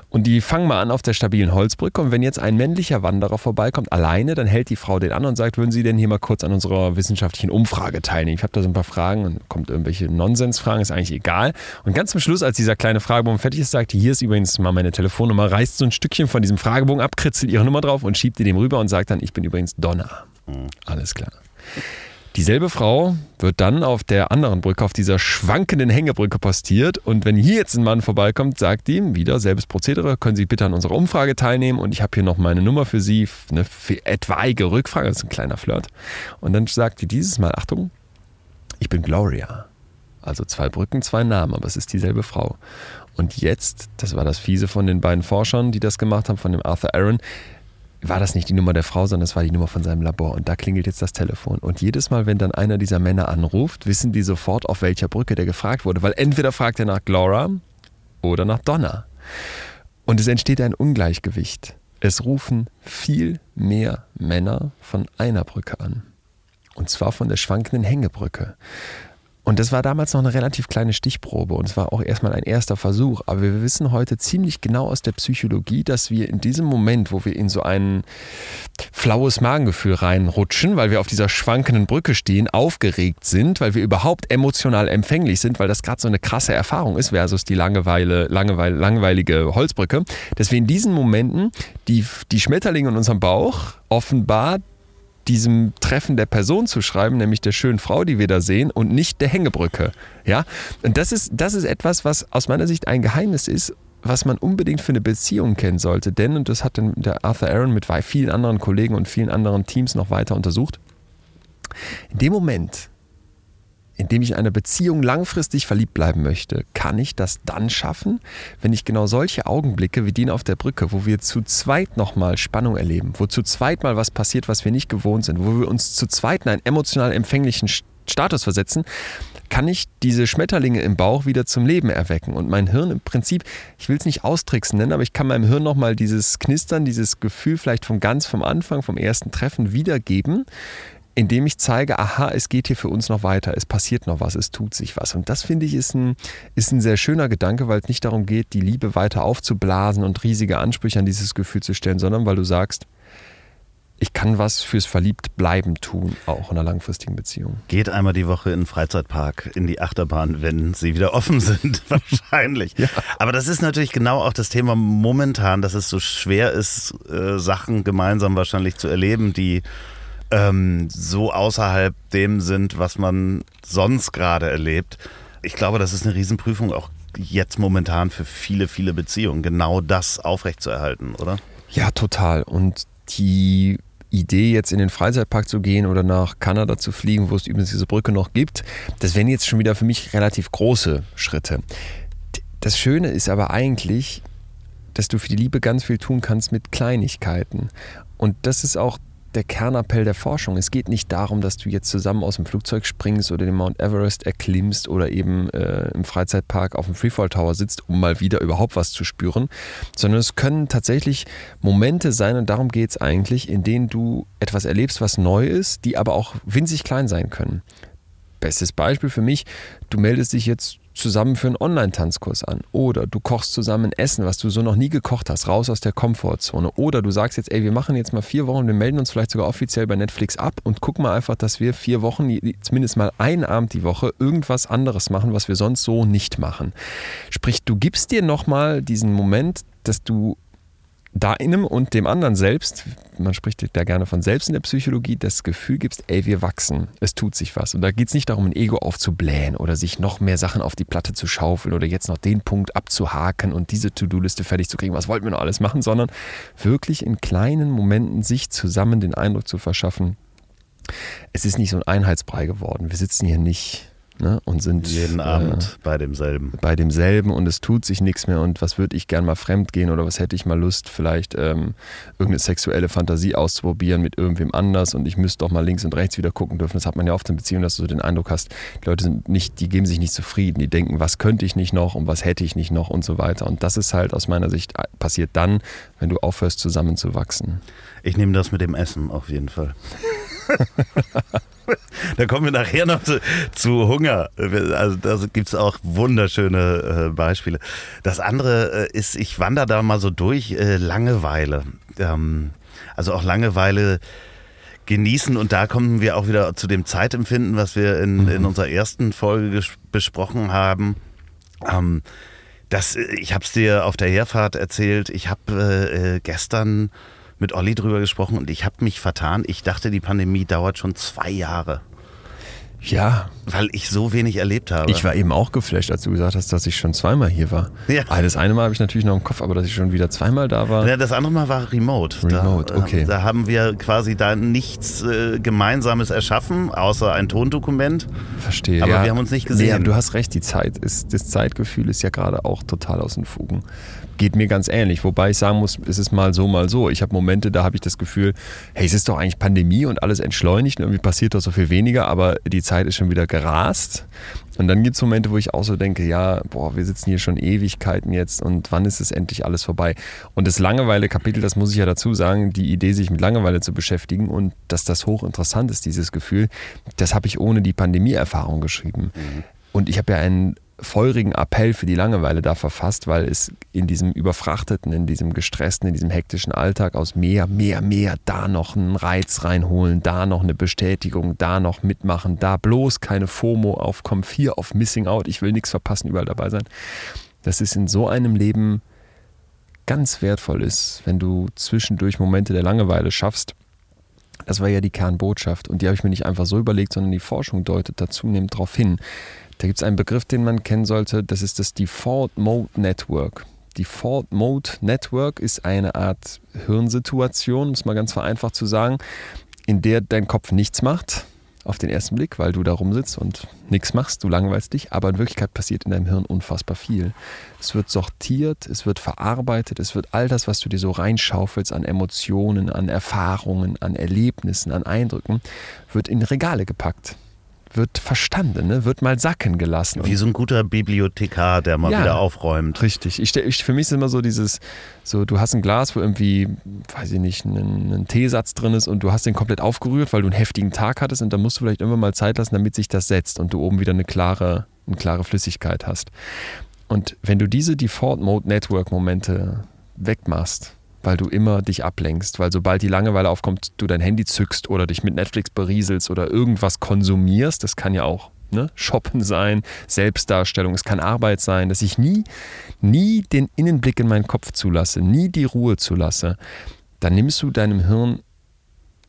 Und die fangen mal an auf der stabilen Holzbrücke. Und wenn jetzt ein männlicher Wanderer vorbeikommt, alleine, dann hält die Frau den an und sagt, würden Sie denn hier mal kurz an unserer wissenschaftlichen Umfrage teilnehmen? Ich habe da so ein paar Fragen und kommt irgendwelche Nonsensfragen, ist eigentlich egal. Und ganz zum Schluss, als dieser kleine Fragebogen fertig ist, sagt hier ist übrigens mal meine Telefonnummer, reißt so ein Stückchen von diesem Fragebogen ab, kritzelt ihre Nummer drauf und schiebt die dem rüber und sagt dann, ich bin übrigens Donna. Mhm. Alles klar. Dieselbe Frau wird dann auf der anderen Brücke, auf dieser schwankenden Hängebrücke postiert. Und wenn hier jetzt ein Mann vorbeikommt, sagt ihm wieder, selbes Prozedere, können Sie bitte an unserer Umfrage teilnehmen und ich habe hier noch meine Nummer für Sie, eine für etwaige Rückfrage, das ist ein kleiner Flirt. Und dann sagt die dieses Mal, Achtung, ich bin Gloria. Also zwei Brücken, zwei Namen, aber es ist dieselbe Frau. Und jetzt, das war das Fiese von den beiden Forschern, die das gemacht haben, von dem Arthur Aaron, war das nicht die Nummer der Frau, sondern das war die Nummer von seinem Labor. Und da klingelt jetzt das Telefon. Und jedes Mal, wenn dann einer dieser Männer anruft, wissen die sofort, auf welcher Brücke der gefragt wurde. Weil entweder fragt er nach Glora oder nach Donna. Und es entsteht ein Ungleichgewicht. Es rufen viel mehr Männer von einer Brücke an. Und zwar von der schwankenden Hängebrücke. Und das war damals noch eine relativ kleine Stichprobe und es war auch erstmal ein erster Versuch. Aber wir wissen heute ziemlich genau aus der Psychologie, dass wir in diesem Moment, wo wir in so ein flaues Magengefühl reinrutschen, weil wir auf dieser schwankenden Brücke stehen, aufgeregt sind, weil wir überhaupt emotional empfänglich sind, weil das gerade so eine krasse Erfahrung ist versus die Langeweile, Langeweile, langweilige Holzbrücke, dass wir in diesen Momenten die, die Schmetterlinge in unserem Bauch offenbar diesem Treffen der Person zu schreiben, nämlich der schönen Frau, die wir da sehen, und nicht der Hängebrücke. Ja? Und das ist, das ist etwas, was aus meiner Sicht ein Geheimnis ist, was man unbedingt für eine Beziehung kennen sollte. Denn, und das hat der Arthur Aaron mit vielen anderen Kollegen und vielen anderen Teams noch weiter untersucht, in dem Moment, in dem ich in einer Beziehung langfristig verliebt bleiben möchte, kann ich das dann schaffen, wenn ich genau solche Augenblicke wie den auf der Brücke, wo wir zu zweit nochmal Spannung erleben, wo zu zweit mal was passiert, was wir nicht gewohnt sind, wo wir uns zu zweit in einen emotional empfänglichen Status versetzen, kann ich diese Schmetterlinge im Bauch wieder zum Leben erwecken. Und mein Hirn im Prinzip, ich will es nicht austricksen nennen, aber ich kann meinem Hirn nochmal dieses Knistern, dieses Gefühl vielleicht von ganz vom Anfang, vom ersten Treffen wiedergeben, indem ich zeige, aha, es geht hier für uns noch weiter, es passiert noch was, es tut sich was. Und das finde ich ist ein, ist ein sehr schöner Gedanke, weil es nicht darum geht, die Liebe weiter aufzublasen und riesige Ansprüche an dieses Gefühl zu stellen, sondern weil du sagst, ich kann was fürs Verliebt-Bleiben tun, auch in einer langfristigen Beziehung. Geht einmal die Woche in den Freizeitpark, in die Achterbahn, wenn sie wieder offen sind, wahrscheinlich. Ja. Aber das ist natürlich genau auch das Thema momentan, dass es so schwer ist, äh, Sachen gemeinsam wahrscheinlich zu erleben, die ähm, so außerhalb dem sind, was man sonst gerade erlebt. Ich glaube, das ist eine Riesenprüfung auch jetzt momentan für viele, viele Beziehungen, genau das aufrechtzuerhalten, oder? Ja, total. Und die Idee, jetzt in den Freizeitpark zu gehen oder nach Kanada zu fliegen, wo es übrigens diese Brücke noch gibt, das wären jetzt schon wieder für mich relativ große Schritte. Das Schöne ist aber eigentlich, dass du für die Liebe ganz viel tun kannst mit Kleinigkeiten. Und das ist auch der Kernappell der Forschung. Es geht nicht darum, dass du jetzt zusammen aus dem Flugzeug springst oder den Mount Everest erklimmst oder eben äh, im Freizeitpark auf dem Freefall Tower sitzt, um mal wieder überhaupt was zu spüren, sondern es können tatsächlich Momente sein, und darum geht es eigentlich, in denen du etwas erlebst, was neu ist, die aber auch winzig klein sein können. Bestes Beispiel für mich, du meldest dich jetzt zusammen für einen Online-Tanzkurs an. Oder du kochst zusammen Essen, was du so noch nie gekocht hast, raus aus der Komfortzone. Oder du sagst jetzt, ey, wir machen jetzt mal vier Wochen, wir melden uns vielleicht sogar offiziell bei Netflix ab und gucken mal einfach, dass wir vier Wochen, zumindest mal einen Abend die Woche, irgendwas anderes machen, was wir sonst so nicht machen. Sprich, du gibst dir nochmal diesen Moment, dass du deinem und dem anderen selbst, man spricht da gerne von selbst in der Psychologie, das Gefühl gibst, ey, wir wachsen, es tut sich was. Und da geht es nicht darum, ein Ego aufzublähen oder sich noch mehr Sachen auf die Platte zu schaufeln oder jetzt noch den Punkt abzuhaken und diese To-Do-Liste fertig zu kriegen, was wollten wir noch alles machen, sondern wirklich in kleinen Momenten sich zusammen den Eindruck zu verschaffen, es ist nicht so ein Einheitsbrei geworden. Wir sitzen hier nicht Ne, und sind jeden Abend äh, bei demselben. Bei demselben und es tut sich nichts mehr und was würde ich gern mal fremd gehen oder was hätte ich mal Lust, vielleicht ähm, irgendeine sexuelle Fantasie auszuprobieren mit irgendwem anders und ich müsste doch mal links und rechts wieder gucken dürfen. Das hat man ja oft in Beziehungen, dass du so den Eindruck hast, die Leute sind nicht, die geben sich nicht zufrieden, die denken, was könnte ich nicht noch und was hätte ich nicht noch und so weiter. Und das ist halt aus meiner Sicht äh, passiert dann, wenn du aufhörst zusammenzuwachsen. Ich nehme das mit dem Essen auf jeden Fall. Da kommen wir nachher noch zu, zu Hunger. Also da gibt es auch wunderschöne äh, Beispiele. Das andere äh, ist, ich wandere da mal so durch, äh, Langeweile. Ähm, also auch Langeweile genießen und da kommen wir auch wieder zu dem Zeitempfinden, was wir in, mhm. in unserer ersten Folge besprochen haben. Ähm, das, ich habe es dir auf der Herfahrt erzählt. Ich habe äh, äh, gestern mit Olli drüber gesprochen und ich habe mich vertan. Ich dachte, die Pandemie dauert schon zwei Jahre. Ja. Weil ich so wenig erlebt habe. Ich war eben auch geflasht, als du gesagt hast, dass ich schon zweimal hier war. Ja. Ah, das eine Mal habe ich natürlich noch im Kopf, aber dass ich schon wieder zweimal da war. Ja, das andere Mal war Remote. Remote, da, okay. Da haben wir quasi da nichts äh, Gemeinsames erschaffen, außer ein Tondokument. Verstehe. Aber ja. wir haben uns nicht gesehen. Nee, du hast recht, die Zeit ist, das Zeitgefühl ist ja gerade auch total aus den Fugen geht mir ganz ähnlich. Wobei ich sagen muss, es ist mal so, mal so. Ich habe Momente, da habe ich das Gefühl, hey, es ist doch eigentlich Pandemie und alles entschleunigt und irgendwie passiert doch so viel weniger, aber die Zeit ist schon wieder gerast. Und dann gibt es Momente, wo ich auch so denke, ja, boah, wir sitzen hier schon Ewigkeiten jetzt und wann ist es endlich alles vorbei? Und das Langeweile-Kapitel, das muss ich ja dazu sagen, die Idee, sich mit Langeweile zu beschäftigen und dass das hochinteressant ist, dieses Gefühl, das habe ich ohne die Pandemie-Erfahrung geschrieben. Mhm. Und ich habe ja einen feurigen Appell für die Langeweile da verfasst, weil es in diesem überfrachteten, in diesem gestressten, in diesem hektischen Alltag aus mehr, mehr, mehr, da noch einen Reiz reinholen, da noch eine Bestätigung, da noch mitmachen, da bloß keine FOMO aufkommen, vier auf Missing Out, ich will nichts verpassen, überall dabei sein. Das ist in so einem Leben ganz wertvoll ist, wenn du zwischendurch Momente der Langeweile schaffst. Das war ja die Kernbotschaft und die habe ich mir nicht einfach so überlegt, sondern die Forschung deutet da zunehmend darauf hin. Da gibt es einen Begriff, den man kennen sollte, das ist das Default Mode Network. Default Mode Network ist eine Art Hirnsituation, um es mal ganz vereinfacht zu sagen, in der dein Kopf nichts macht, auf den ersten Blick, weil du da rumsitzt und nichts machst, du langweilst dich, aber in Wirklichkeit passiert in deinem Hirn unfassbar viel. Es wird sortiert, es wird verarbeitet, es wird all das, was du dir so reinschaufelst an Emotionen, an Erfahrungen, an Erlebnissen, an Eindrücken, wird in Regale gepackt wird verstanden, ne? wird mal sacken gelassen. Wie so ein guter Bibliothekar, der mal ja, wieder aufräumt. Richtig. Ich, ich, für mich ist immer so dieses, so du hast ein Glas, wo irgendwie, weiß ich nicht, ein, ein Teesatz drin ist und du hast den komplett aufgerührt, weil du einen heftigen Tag hattest und dann musst du vielleicht immer mal Zeit lassen, damit sich das setzt und du oben wieder eine klare, eine klare Flüssigkeit hast. Und wenn du diese Default Mode Network Momente wegmachst, weil du immer dich ablenkst, weil sobald die Langeweile aufkommt, du dein Handy zückst oder dich mit Netflix berieselst oder irgendwas konsumierst, das kann ja auch ne, Shoppen sein, Selbstdarstellung, es kann Arbeit sein, dass ich nie, nie den Innenblick in meinen Kopf zulasse, nie die Ruhe zulasse, dann nimmst du deinem Hirn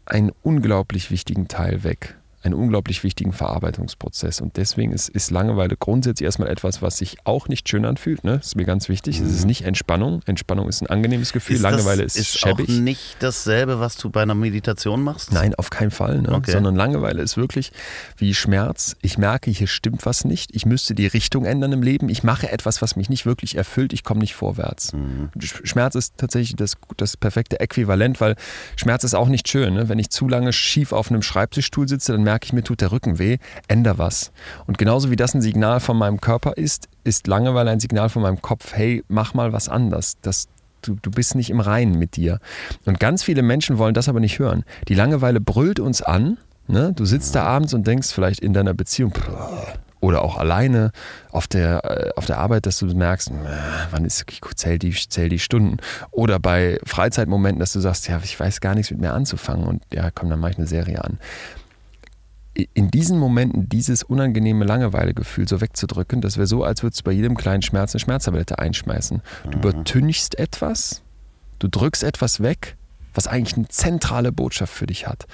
einen unglaublich wichtigen Teil weg einen unglaublich wichtigen Verarbeitungsprozess. Und deswegen ist, ist Langeweile grundsätzlich erstmal etwas, was sich auch nicht schön anfühlt. Ne? Das ist mir ganz wichtig. Mhm. Es ist mhm. nicht Entspannung. Entspannung ist ein angenehmes Gefühl. Ist Langeweile das, ist, ist schäbig. Ist nicht dasselbe, was du bei einer Meditation machst? Nein, auf keinen Fall. Ne? Okay. Sondern Langeweile ist wirklich wie Schmerz. Ich merke, hier stimmt was nicht. Ich müsste die Richtung ändern im Leben. Ich mache etwas, was mich nicht wirklich erfüllt. Ich komme nicht vorwärts. Mhm. Schmerz ist tatsächlich das, das perfekte Äquivalent, weil Schmerz ist auch nicht schön. Ne? Wenn ich zu lange schief auf einem Schreibtischstuhl sitze, dann merke ich, mir tut der Rücken weh, änder was. Und genauso wie das ein Signal von meinem Körper ist, ist Langeweile ein Signal von meinem Kopf, hey, mach mal was anders. Das, du, du bist nicht im Reinen mit dir. Und ganz viele Menschen wollen das aber nicht hören. Die Langeweile brüllt uns an. Ne? Du sitzt da abends und denkst vielleicht in deiner Beziehung, oder auch alleine auf der, äh, auf der Arbeit, dass du merkst, wann ist, zähl die, zähl die Stunden. Oder bei Freizeitmomenten, dass du sagst, ja, ich weiß gar nichts mit mir anzufangen und ja, komm, dann mache ich eine Serie an in diesen Momenten dieses unangenehme Langeweilegefühl so wegzudrücken, das wäre so, als würdest du bei jedem kleinen Schmerz eine Schmerztablette einschmeißen. Du mhm. übertünchst etwas, du drückst etwas weg, was eigentlich eine zentrale Botschaft für dich hat.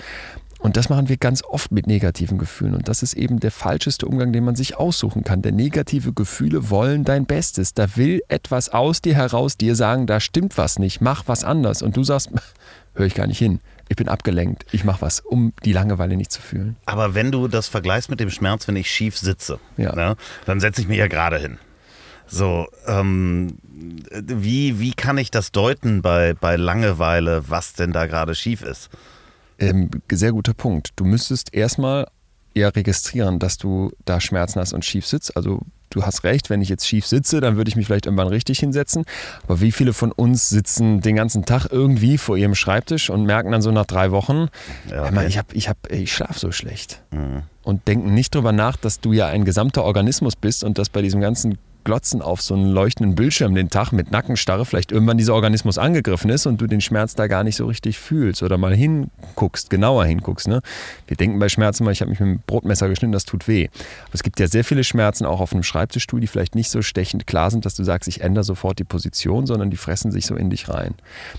Und das machen wir ganz oft mit negativen Gefühlen. Und das ist eben der falscheste Umgang, den man sich aussuchen kann. Denn negative Gefühle wollen dein Bestes. Da will etwas aus dir heraus dir sagen, da stimmt was nicht, mach was anders. Und du sagst, höre ich gar nicht hin ich bin abgelenkt, ich mache was, um die Langeweile nicht zu fühlen. Aber wenn du das vergleichst mit dem Schmerz, wenn ich schief sitze, ja. ne, dann setze ich mich ja gerade hin. So, ähm, wie, wie kann ich das deuten bei, bei Langeweile, was denn da gerade schief ist? Ähm, sehr guter Punkt. Du müsstest erstmal eher registrieren, dass du da Schmerzen hast und schief sitzt. Also du hast recht, wenn ich jetzt schief sitze, dann würde ich mich vielleicht irgendwann richtig hinsetzen. Aber wie viele von uns sitzen den ganzen Tag irgendwie vor ihrem Schreibtisch und merken dann so nach drei Wochen, ja, okay. ich, ich, ich schlafe so schlecht. Mhm. Und denken nicht darüber nach, dass du ja ein gesamter Organismus bist und dass bei diesem ganzen glotzen auf so einen leuchtenden Bildschirm den Tag mit Nackenstarre vielleicht irgendwann dieser Organismus angegriffen ist und du den Schmerz da gar nicht so richtig fühlst oder mal hinguckst, genauer hinguckst. Ne? Wir denken bei Schmerzen mal, ich habe mich mit dem Brotmesser geschnitten, das tut weh. Aber es gibt ja sehr viele Schmerzen auch auf einem Schreibtischstuhl, die vielleicht nicht so stechend klar sind, dass du sagst, ich ändere sofort die Position, sondern die fressen sich so in dich rein.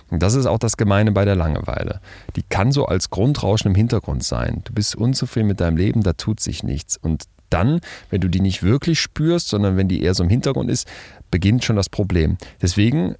Und das ist auch das Gemeine bei der Langeweile. Die kann so als Grundrauschen im Hintergrund sein. Du bist unzufrieden mit deinem Leben, da tut sich nichts. Und dann, wenn du die nicht wirklich spürst, sondern wenn die eher so im Hintergrund ist, beginnt schon das Problem. Deswegen,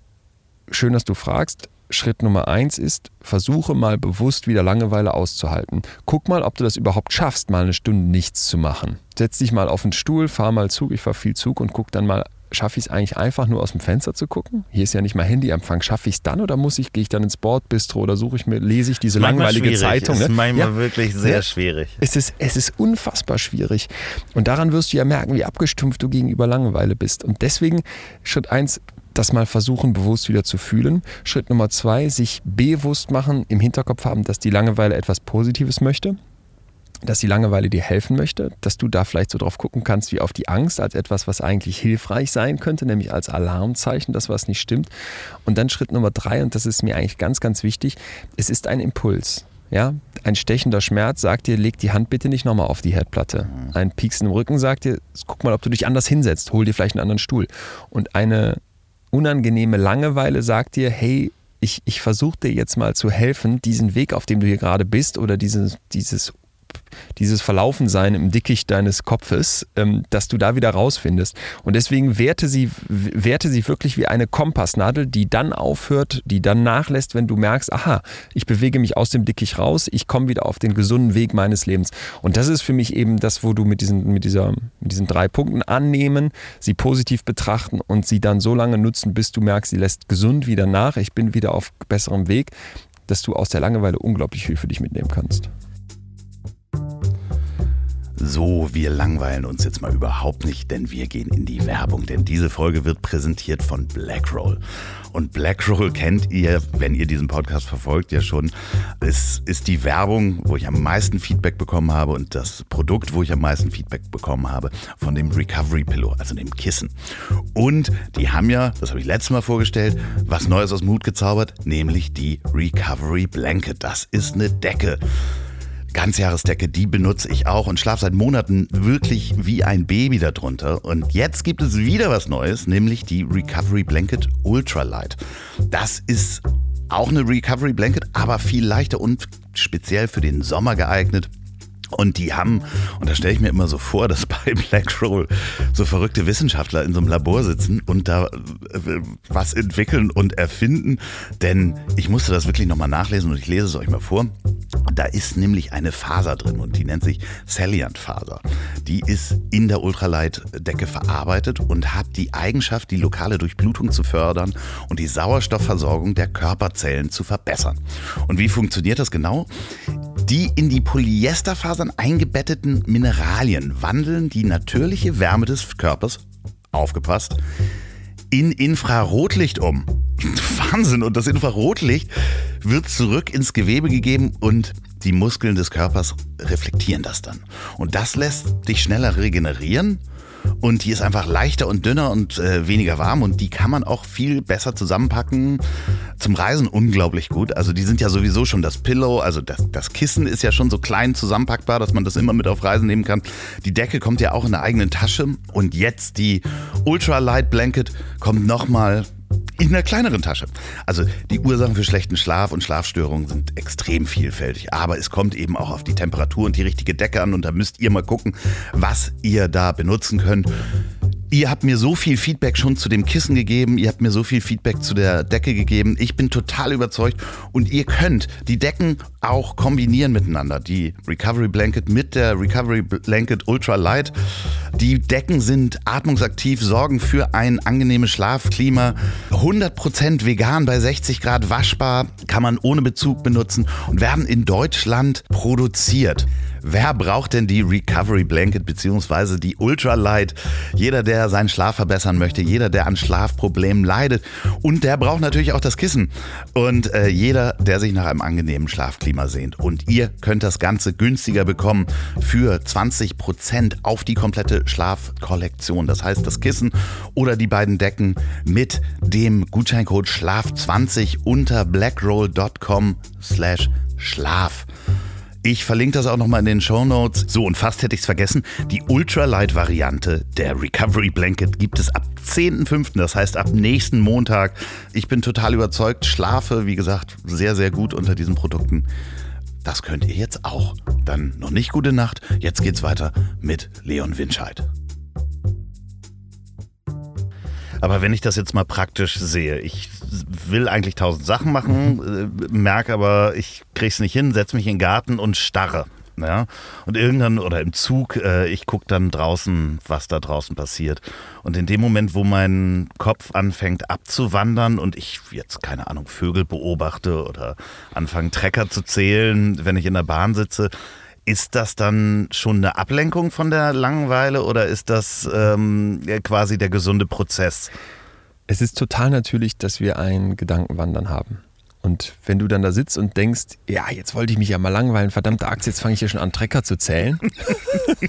schön, dass du fragst, Schritt Nummer eins ist, versuche mal bewusst wieder Langeweile auszuhalten. Guck mal, ob du das überhaupt schaffst, mal eine Stunde nichts zu machen. Setz dich mal auf den Stuhl, fahr mal Zug, ich fahr viel Zug und guck dann mal schaffe ich es eigentlich einfach nur aus dem Fenster zu gucken? Hier ist ja nicht mal Handyempfang. Schaffe ich es dann oder muss ich, gehe ich dann ins Bordbistro oder suche ich mir, lese ich diese langweilige schwierig. Zeitung? Das ist ne? manchmal ja. wirklich sehr ja. schwierig. Es ist, es ist unfassbar schwierig. Und daran wirst du ja merken, wie abgestumpft du gegenüber Langeweile bist. Und deswegen Schritt eins, das mal versuchen, bewusst wieder zu fühlen. Schritt Nummer zwei, sich bewusst machen, im Hinterkopf haben, dass die Langeweile etwas Positives möchte dass die Langeweile dir helfen möchte, dass du da vielleicht so drauf gucken kannst wie auf die Angst als etwas, was eigentlich hilfreich sein könnte, nämlich als Alarmzeichen, dass was nicht stimmt. Und dann Schritt Nummer drei, und das ist mir eigentlich ganz, ganz wichtig, es ist ein Impuls. Ja, ein stechender Schmerz sagt dir, leg die Hand bitte nicht nochmal auf die Herdplatte. Mhm. Ein Pieksen im Rücken sagt dir, guck mal, ob du dich anders hinsetzt, hol dir vielleicht einen anderen Stuhl. Und eine unangenehme Langeweile sagt dir, hey, ich, ich versuche dir jetzt mal zu helfen, diesen Weg, auf dem du hier gerade bist oder dieses, dieses dieses Verlaufensein im Dickicht deines Kopfes, ähm, dass du da wieder rausfindest. Und deswegen werte sie, werte sie wirklich wie eine Kompassnadel, die dann aufhört, die dann nachlässt, wenn du merkst, aha, ich bewege mich aus dem Dickicht raus, ich komme wieder auf den gesunden Weg meines Lebens. Und das ist für mich eben das, wo du mit diesen, mit dieser, mit diesen drei Punkten annehmen, sie positiv betrachten und sie dann so lange nutzen, bis du merkst, sie lässt gesund wieder nach, ich bin wieder auf besserem Weg, dass du aus der Langeweile unglaublich viel für dich mitnehmen kannst. So, wir langweilen uns jetzt mal überhaupt nicht, denn wir gehen in die Werbung. Denn diese Folge wird präsentiert von Blackroll. Und Blackroll kennt ihr, wenn ihr diesen Podcast verfolgt, ja schon. Es ist die Werbung, wo ich am meisten Feedback bekommen habe und das Produkt, wo ich am meisten Feedback bekommen habe von dem Recovery Pillow, also dem Kissen. Und die haben ja, das habe ich letztes Mal vorgestellt, was Neues aus dem Hut gezaubert, nämlich die Recovery Blanket. Das ist eine Decke. Ganzjahresdecke, die benutze ich auch und schlafe seit Monaten wirklich wie ein Baby darunter. Und jetzt gibt es wieder was Neues, nämlich die Recovery Blanket Ultralight. Das ist auch eine Recovery Blanket, aber viel leichter und speziell für den Sommer geeignet. Und die haben, und da stelle ich mir immer so vor, dass bei Blackroll so verrückte Wissenschaftler in so einem Labor sitzen und da äh, was entwickeln und erfinden. Denn ich musste das wirklich nochmal nachlesen und ich lese es euch mal vor. Da ist nämlich eine Faser drin und die nennt sich Salient-Faser. Die ist in der Ultralight-Decke verarbeitet und hat die Eigenschaft, die lokale Durchblutung zu fördern und die Sauerstoffversorgung der Körperzellen zu verbessern. Und wie funktioniert das genau? Die in die Polyesterfasern eingebetteten Mineralien wandeln die natürliche Wärme des Körpers, aufgepasst, in Infrarotlicht um. Wahnsinn! Und das Infrarotlicht wird zurück ins Gewebe gegeben und die Muskeln des Körpers reflektieren das dann. Und das lässt dich schneller regenerieren und die ist einfach leichter und dünner und äh, weniger warm und die kann man auch viel besser zusammenpacken. Zum Reisen unglaublich gut. Also die sind ja sowieso schon das Pillow, also das, das Kissen ist ja schon so klein zusammenpackbar, dass man das immer mit auf Reisen nehmen kann. Die Decke kommt ja auch in der eigenen Tasche und jetzt die Ultra Light Blanket kommt nochmal in einer kleineren Tasche. Also die Ursachen für schlechten Schlaf und Schlafstörungen sind extrem vielfältig. Aber es kommt eben auch auf die Temperatur und die richtige Decke an. Und da müsst ihr mal gucken, was ihr da benutzen könnt. Ihr habt mir so viel Feedback schon zu dem Kissen gegeben, ihr habt mir so viel Feedback zu der Decke gegeben. Ich bin total überzeugt und ihr könnt die Decken auch kombinieren miteinander. Die Recovery Blanket mit der Recovery Blanket Ultra Light. Die Decken sind atmungsaktiv, sorgen für ein angenehmes Schlafklima. 100% vegan bei 60 Grad waschbar, kann man ohne Bezug benutzen und werden in Deutschland produziert. Wer braucht denn die Recovery Blanket bzw. die Ultralight? Jeder, der seinen Schlaf verbessern möchte, jeder, der an Schlafproblemen leidet und der braucht natürlich auch das Kissen. Und äh, jeder, der sich nach einem angenehmen Schlafklima sehnt. Und ihr könnt das Ganze günstiger bekommen für 20% auf die komplette Schlafkollektion. Das heißt, das Kissen oder die beiden Decken mit dem Gutscheincode SCHLAF20 unter blackroll.com slash Schlaf. Ich verlinke das auch nochmal in den Show Notes. So, und fast hätte ich es vergessen. Die Ultralight-Variante der Recovery Blanket gibt es ab 10.05., das heißt ab nächsten Montag. Ich bin total überzeugt, schlafe, wie gesagt, sehr, sehr gut unter diesen Produkten. Das könnt ihr jetzt auch. Dann noch nicht gute Nacht. Jetzt geht's weiter mit Leon Winscheid. Aber wenn ich das jetzt mal praktisch sehe, ich will eigentlich tausend Sachen machen, äh, merke aber, ich krieg's nicht hin, setze mich in den Garten und starre. Ja? Und irgendwann, oder im Zug, äh, ich gucke dann draußen, was da draußen passiert. Und in dem Moment, wo mein Kopf anfängt abzuwandern und ich jetzt, keine Ahnung, Vögel beobachte oder anfange Trecker zu zählen, wenn ich in der Bahn sitze, ist das dann schon eine Ablenkung von der Langeweile oder ist das ähm, quasi der gesunde Prozess? Es ist total natürlich, dass wir ein Gedankenwandern haben. Und wenn du dann da sitzt und denkst, ja, jetzt wollte ich mich ja mal langweilen, verdammte Axt, jetzt fange ich hier schon an, Trecker zu zählen.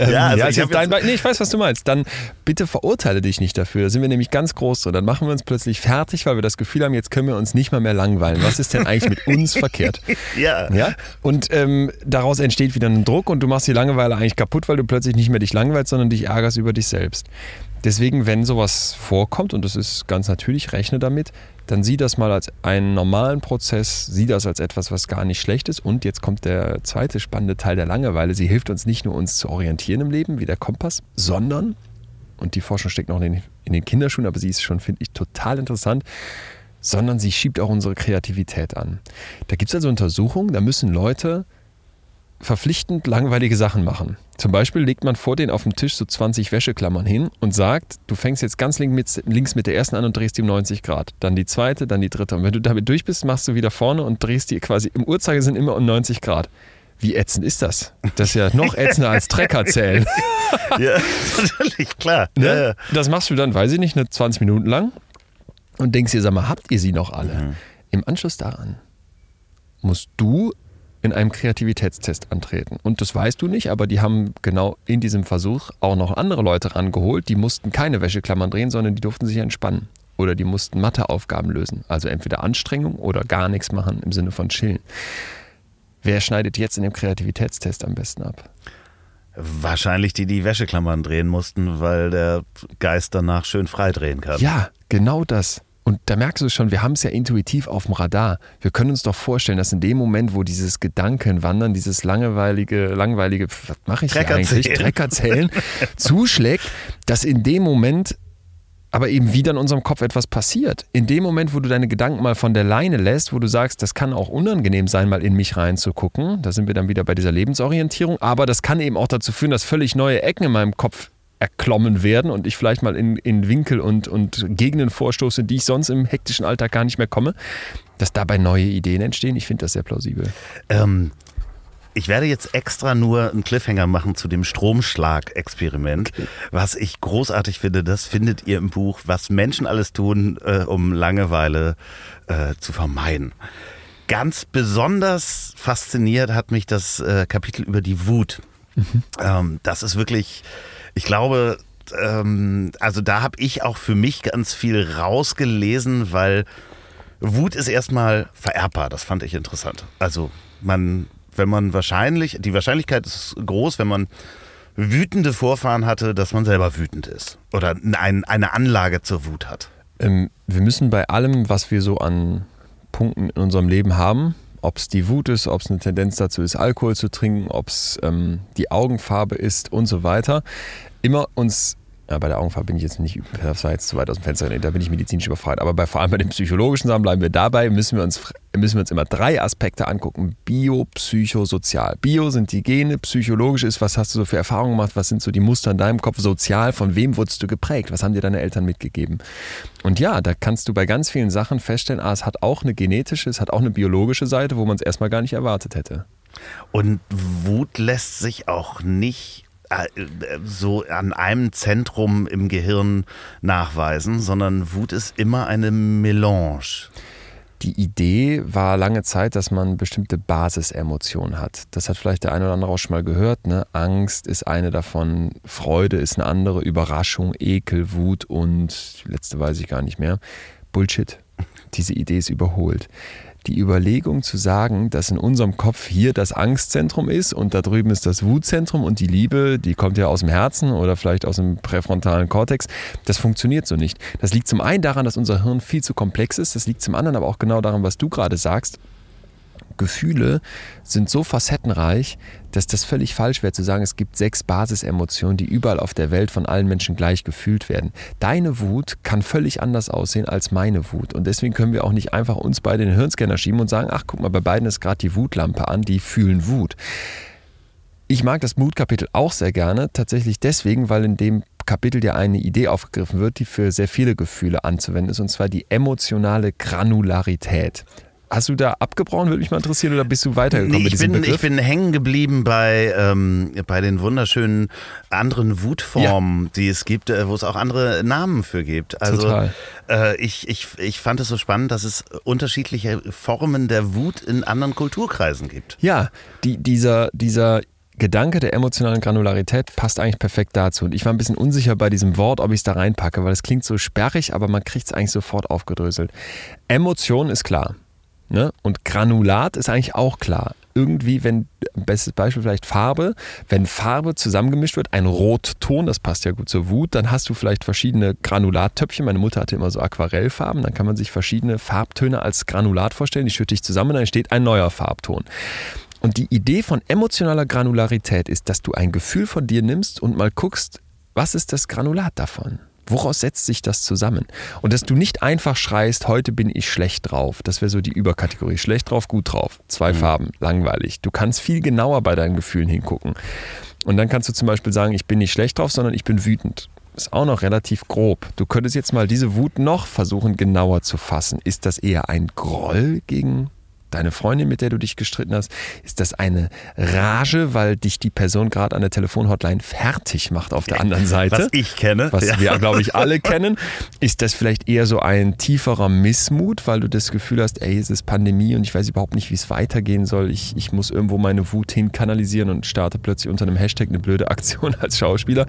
ähm, ja, also ja, ich, dein nee, ich weiß, was du meinst. Dann bitte verurteile dich nicht dafür. Da sind wir nämlich ganz groß so. Dann machen wir uns plötzlich fertig, weil wir das Gefühl haben, jetzt können wir uns nicht mal mehr langweilen. Was ist denn eigentlich mit uns verkehrt? Ja. ja? Und ähm, daraus entsteht wieder ein Druck und du machst die Langeweile eigentlich kaputt, weil du plötzlich nicht mehr dich langweilst, sondern dich ärgerst über dich selbst. Deswegen, wenn sowas vorkommt, und das ist ganz natürlich, rechne damit, dann sieh das mal als einen normalen Prozess, sieh das als etwas, was gar nicht schlecht ist. Und jetzt kommt der zweite spannende Teil der Langeweile. Sie hilft uns nicht nur, uns zu orientieren im Leben, wie der Kompass, sondern, und die Forschung steckt noch in den, in den Kinderschuhen, aber sie ist schon, finde ich, total interessant, sondern sie schiebt auch unsere Kreativität an. Da gibt es also Untersuchungen, da müssen Leute verpflichtend langweilige Sachen machen. Zum Beispiel legt man vor denen auf dem Tisch so 20 Wäscheklammern hin und sagt, du fängst jetzt ganz links mit der ersten an und drehst die um 90 Grad. Dann die zweite, dann die dritte. Und wenn du damit durch bist, machst du wieder vorne und drehst die quasi im Uhrzeigersinn immer um 90 Grad. Wie ätzend ist das? Das ist ja noch ätzender als Trecker zählen. ja, natürlich, klar. Ne? Ja, ja. Das machst du dann, weiß ich nicht, eine 20 Minuten lang und denkst dir, sag mal, habt ihr sie noch alle? Mhm. Im Anschluss daran musst du in einem Kreativitätstest antreten. Und das weißt du nicht, aber die haben genau in diesem Versuch auch noch andere Leute rangeholt. Die mussten keine Wäscheklammern drehen, sondern die durften sich entspannen. Oder die mussten Matheaufgaben lösen. Also entweder Anstrengung oder gar nichts machen im Sinne von chillen. Wer schneidet jetzt in dem Kreativitätstest am besten ab? Wahrscheinlich die, die Wäscheklammern drehen mussten, weil der Geist danach schön frei drehen kann. Ja, genau das. Und da merkst du schon, wir haben es ja intuitiv auf dem Radar. Wir können uns doch vorstellen, dass in dem Moment, wo dieses Gedankenwandern, dieses langweilige, langweilige, was mache ich Treckerzählen. eigentlich, Treckerzählen, zuschlägt, dass in dem Moment aber eben wieder in unserem Kopf etwas passiert. In dem Moment, wo du deine Gedanken mal von der Leine lässt, wo du sagst, das kann auch unangenehm sein, mal in mich reinzugucken, da sind wir dann wieder bei dieser Lebensorientierung, aber das kann eben auch dazu führen, dass völlig neue Ecken in meinem Kopf erklommen werden und ich vielleicht mal in, in Winkel und, und Gegenden vorstoße, die ich sonst im hektischen Alltag gar nicht mehr komme, dass dabei neue Ideen entstehen. Ich finde das sehr plausibel. Ähm, ich werde jetzt extra nur einen Cliffhanger machen zu dem Stromschlag-Experiment, was ich großartig finde. Das findet ihr im Buch, was Menschen alles tun, äh, um Langeweile äh, zu vermeiden. Ganz besonders fasziniert hat mich das äh, Kapitel über die Wut. Ähm, das ist wirklich, ich glaube, ähm, also da habe ich auch für mich ganz viel rausgelesen, weil Wut ist erstmal vererbbar. Das fand ich interessant. Also man, wenn man wahrscheinlich, die Wahrscheinlichkeit ist groß, wenn man wütende Vorfahren hatte, dass man selber wütend ist oder ein, eine Anlage zur Wut hat. Ähm, wir müssen bei allem, was wir so an Punkten in unserem Leben haben, ob es die Wut ist, ob es eine Tendenz dazu ist, Alkohol zu trinken, ob es ähm, die Augenfarbe ist und so weiter, immer uns, ja, bei der Augenfarbe bin ich jetzt nicht, das war jetzt zu weit aus dem Fenster, da bin ich medizinisch überfragt, aber bei, vor allem bei den psychologischen Sachen bleiben wir dabei, müssen wir uns, müssen wir uns immer drei Aspekte angucken, Bio, Psychosozial. Bio sind die Gene, psychologisch ist, was hast du so für Erfahrungen gemacht, was sind so die Muster in deinem Kopf, sozial, von wem wurdest du geprägt, was haben dir deine Eltern mitgegeben? Und ja, da kannst du bei ganz vielen Sachen feststellen, ah, es hat auch eine genetische, es hat auch eine biologische Seite, wo man es erstmal gar nicht erwartet hätte. Und Wut lässt sich auch nicht äh, so an einem Zentrum im Gehirn nachweisen, sondern Wut ist immer eine Melange. Die Idee war lange Zeit, dass man bestimmte Basisemotionen hat. Das hat vielleicht der eine oder andere auch schon mal gehört. Ne? Angst ist eine davon, Freude ist eine andere, Überraschung, Ekel, Wut und die letzte weiß ich gar nicht mehr. Bullshit. Diese Idee ist überholt. Die Überlegung zu sagen, dass in unserem Kopf hier das Angstzentrum ist und da drüben ist das Wutzentrum und die Liebe, die kommt ja aus dem Herzen oder vielleicht aus dem präfrontalen Kortex, das funktioniert so nicht. Das liegt zum einen daran, dass unser Hirn viel zu komplex ist, das liegt zum anderen aber auch genau daran, was du gerade sagst. Gefühle sind so facettenreich, dass das völlig falsch wäre zu sagen, es gibt sechs Basisemotionen, die überall auf der Welt von allen Menschen gleich gefühlt werden. Deine Wut kann völlig anders aussehen als meine Wut. Und deswegen können wir auch nicht einfach uns beide den Hirnscanner schieben und sagen, ach guck mal, bei beiden ist gerade die Wutlampe an, die fühlen Wut. Ich mag das Mutkapitel auch sehr gerne, tatsächlich deswegen, weil in dem Kapitel ja eine Idee aufgegriffen wird, die für sehr viele Gefühle anzuwenden ist, und zwar die emotionale Granularität. Hast du da abgebrochen, würde mich mal interessieren, oder bist du weitergekommen Nee, mit ich, diesem bin, Begriff? ich bin hängen geblieben bei, ähm, bei den wunderschönen anderen Wutformen, die es gibt, äh, wo es auch andere Namen für gibt. Also Total. Äh, ich, ich, ich fand es so spannend, dass es unterschiedliche Formen der Wut in anderen Kulturkreisen gibt. Ja, die, dieser, dieser Gedanke der emotionalen Granularität passt eigentlich perfekt dazu. Und ich war ein bisschen unsicher bei diesem Wort, ob ich es da reinpacke, weil es klingt so sperrig, aber man kriegt es eigentlich sofort aufgedröselt. Emotion ist klar. Ne? Und Granulat ist eigentlich auch klar. Irgendwie, wenn, bestes Beispiel vielleicht Farbe, wenn Farbe zusammengemischt wird, ein Rotton, das passt ja gut zur Wut, dann hast du vielleicht verschiedene Granulattöpfchen. Meine Mutter hatte immer so Aquarellfarben, dann kann man sich verschiedene Farbtöne als Granulat vorstellen, die schütte ich zusammen, dann entsteht ein neuer Farbton. Und die Idee von emotionaler Granularität ist, dass du ein Gefühl von dir nimmst und mal guckst, was ist das Granulat davon? Woraus setzt sich das zusammen? Und dass du nicht einfach schreist, heute bin ich schlecht drauf. Das wäre so die Überkategorie. Schlecht drauf, gut drauf. Zwei Farben, langweilig. Du kannst viel genauer bei deinen Gefühlen hingucken. Und dann kannst du zum Beispiel sagen, ich bin nicht schlecht drauf, sondern ich bin wütend. Ist auch noch relativ grob. Du könntest jetzt mal diese Wut noch versuchen genauer zu fassen. Ist das eher ein Groll gegen deine Freundin, mit der du dich gestritten hast? Ist das eine Rage, weil dich die Person gerade an der Telefonhotline fertig macht auf der anderen Seite? Was ich kenne. Was ja. wir, glaube ich, alle kennen. Ist das vielleicht eher so ein tieferer Missmut, weil du das Gefühl hast, ey, es ist Pandemie und ich weiß überhaupt nicht, wie es weitergehen soll. Ich, ich muss irgendwo meine Wut hinkanalisieren und starte plötzlich unter einem Hashtag eine blöde Aktion als Schauspieler.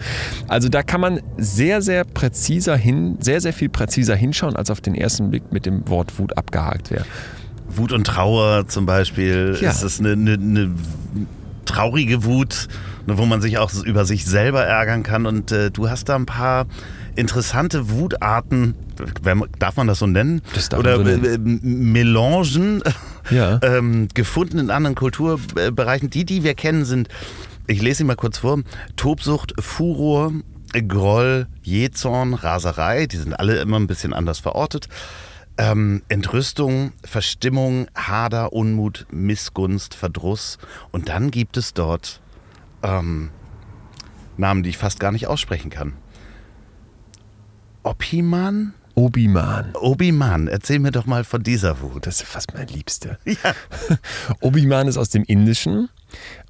Also da kann man sehr, sehr präziser hin, sehr, sehr viel präziser hinschauen, als auf den ersten Blick mit dem Wort Wut abgehakt wäre. Wut und Trauer zum Beispiel. Ja. Ist es eine, eine, eine traurige Wut, ne, wo man sich auch über sich selber ärgern kann. Und äh, du hast da ein paar interessante Wutarten, darf man das so nennen? Das darf Oder man so äh, Melangen Ja. ähm, gefunden in anderen Kulturbereichen. Die, die wir kennen, sind, ich lese sie mal kurz vor, Tobsucht, Furor, Groll, Jähzorn, Raserei, die sind alle immer ein bisschen anders verortet. Ähm, Entrüstung, Verstimmung, Hader, Unmut, Missgunst, Verdruss. Und dann gibt es dort ähm, Namen, die ich fast gar nicht aussprechen kann. Opiman? Obi-Man. Obiman, erzähl mir doch mal von dieser Wut. Das ist fast mein Liebster. Ja. Obi-Man ist aus dem Indischen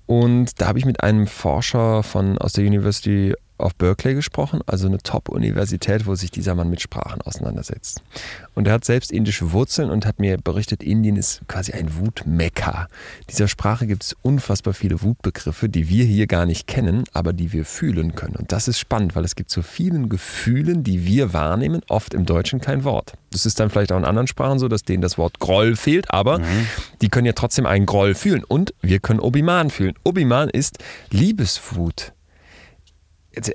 und da habe ich mit einem Forscher von, aus der University of Berkeley gesprochen, also eine Top-Universität, wo sich dieser Mann mit Sprachen auseinandersetzt. Und er hat selbst indische Wurzeln und hat mir berichtet, Indien ist quasi ein Wutmekka. Dieser Sprache gibt es unfassbar viele Wutbegriffe, die wir hier gar nicht kennen, aber die wir fühlen können. Und das ist spannend, weil es gibt so vielen Gefühlen, die wir wahrnehmen, oft im Deutschen kein Wort. Das ist dann vielleicht auch in anderen Sprachen so, dass denen das Wort Groll fehlt, aber die können ja trotzdem einen Groll fühlen. Und wir können Obiman fühlen. Obiman ist Liebeswut.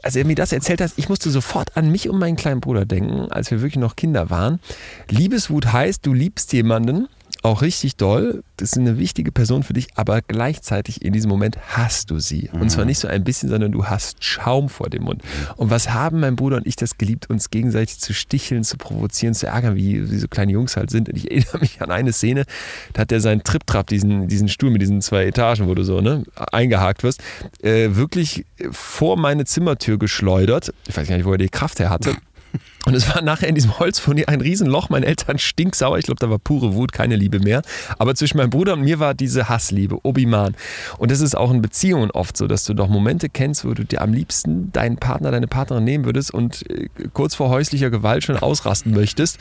Als er mir das erzählt hat, ich musste sofort an mich und meinen kleinen Bruder denken, als wir wirklich noch Kinder waren. Liebeswut heißt, du liebst jemanden, auch richtig doll, das ist eine wichtige Person für dich, aber gleichzeitig in diesem Moment hast du sie. Und zwar nicht so ein bisschen, sondern du hast Schaum vor dem Mund. Und was haben mein Bruder und ich das geliebt, uns gegenseitig zu sticheln, zu provozieren, zu ärgern, wie, wie so kleine Jungs halt sind. Und ich erinnere mich an eine Szene, da hat er seinen Trip-Trap, diesen, diesen Stuhl mit diesen zwei Etagen, wo du so ne, eingehakt wirst, äh, wirklich vor meine Zimmertür geschleudert. Ich weiß gar nicht, wo er die Kraft her hatte. Und es war nachher in diesem Holzfurnier ein Riesenloch. Meine Eltern stinksauer. Ich glaube, da war pure Wut, keine Liebe mehr. Aber zwischen meinem Bruder und mir war diese Hassliebe, Obiman. Und das ist auch in Beziehungen oft so, dass du doch Momente kennst, wo du dir am liebsten deinen Partner, deine Partnerin nehmen würdest und äh, kurz vor häuslicher Gewalt schon ausrasten möchtest.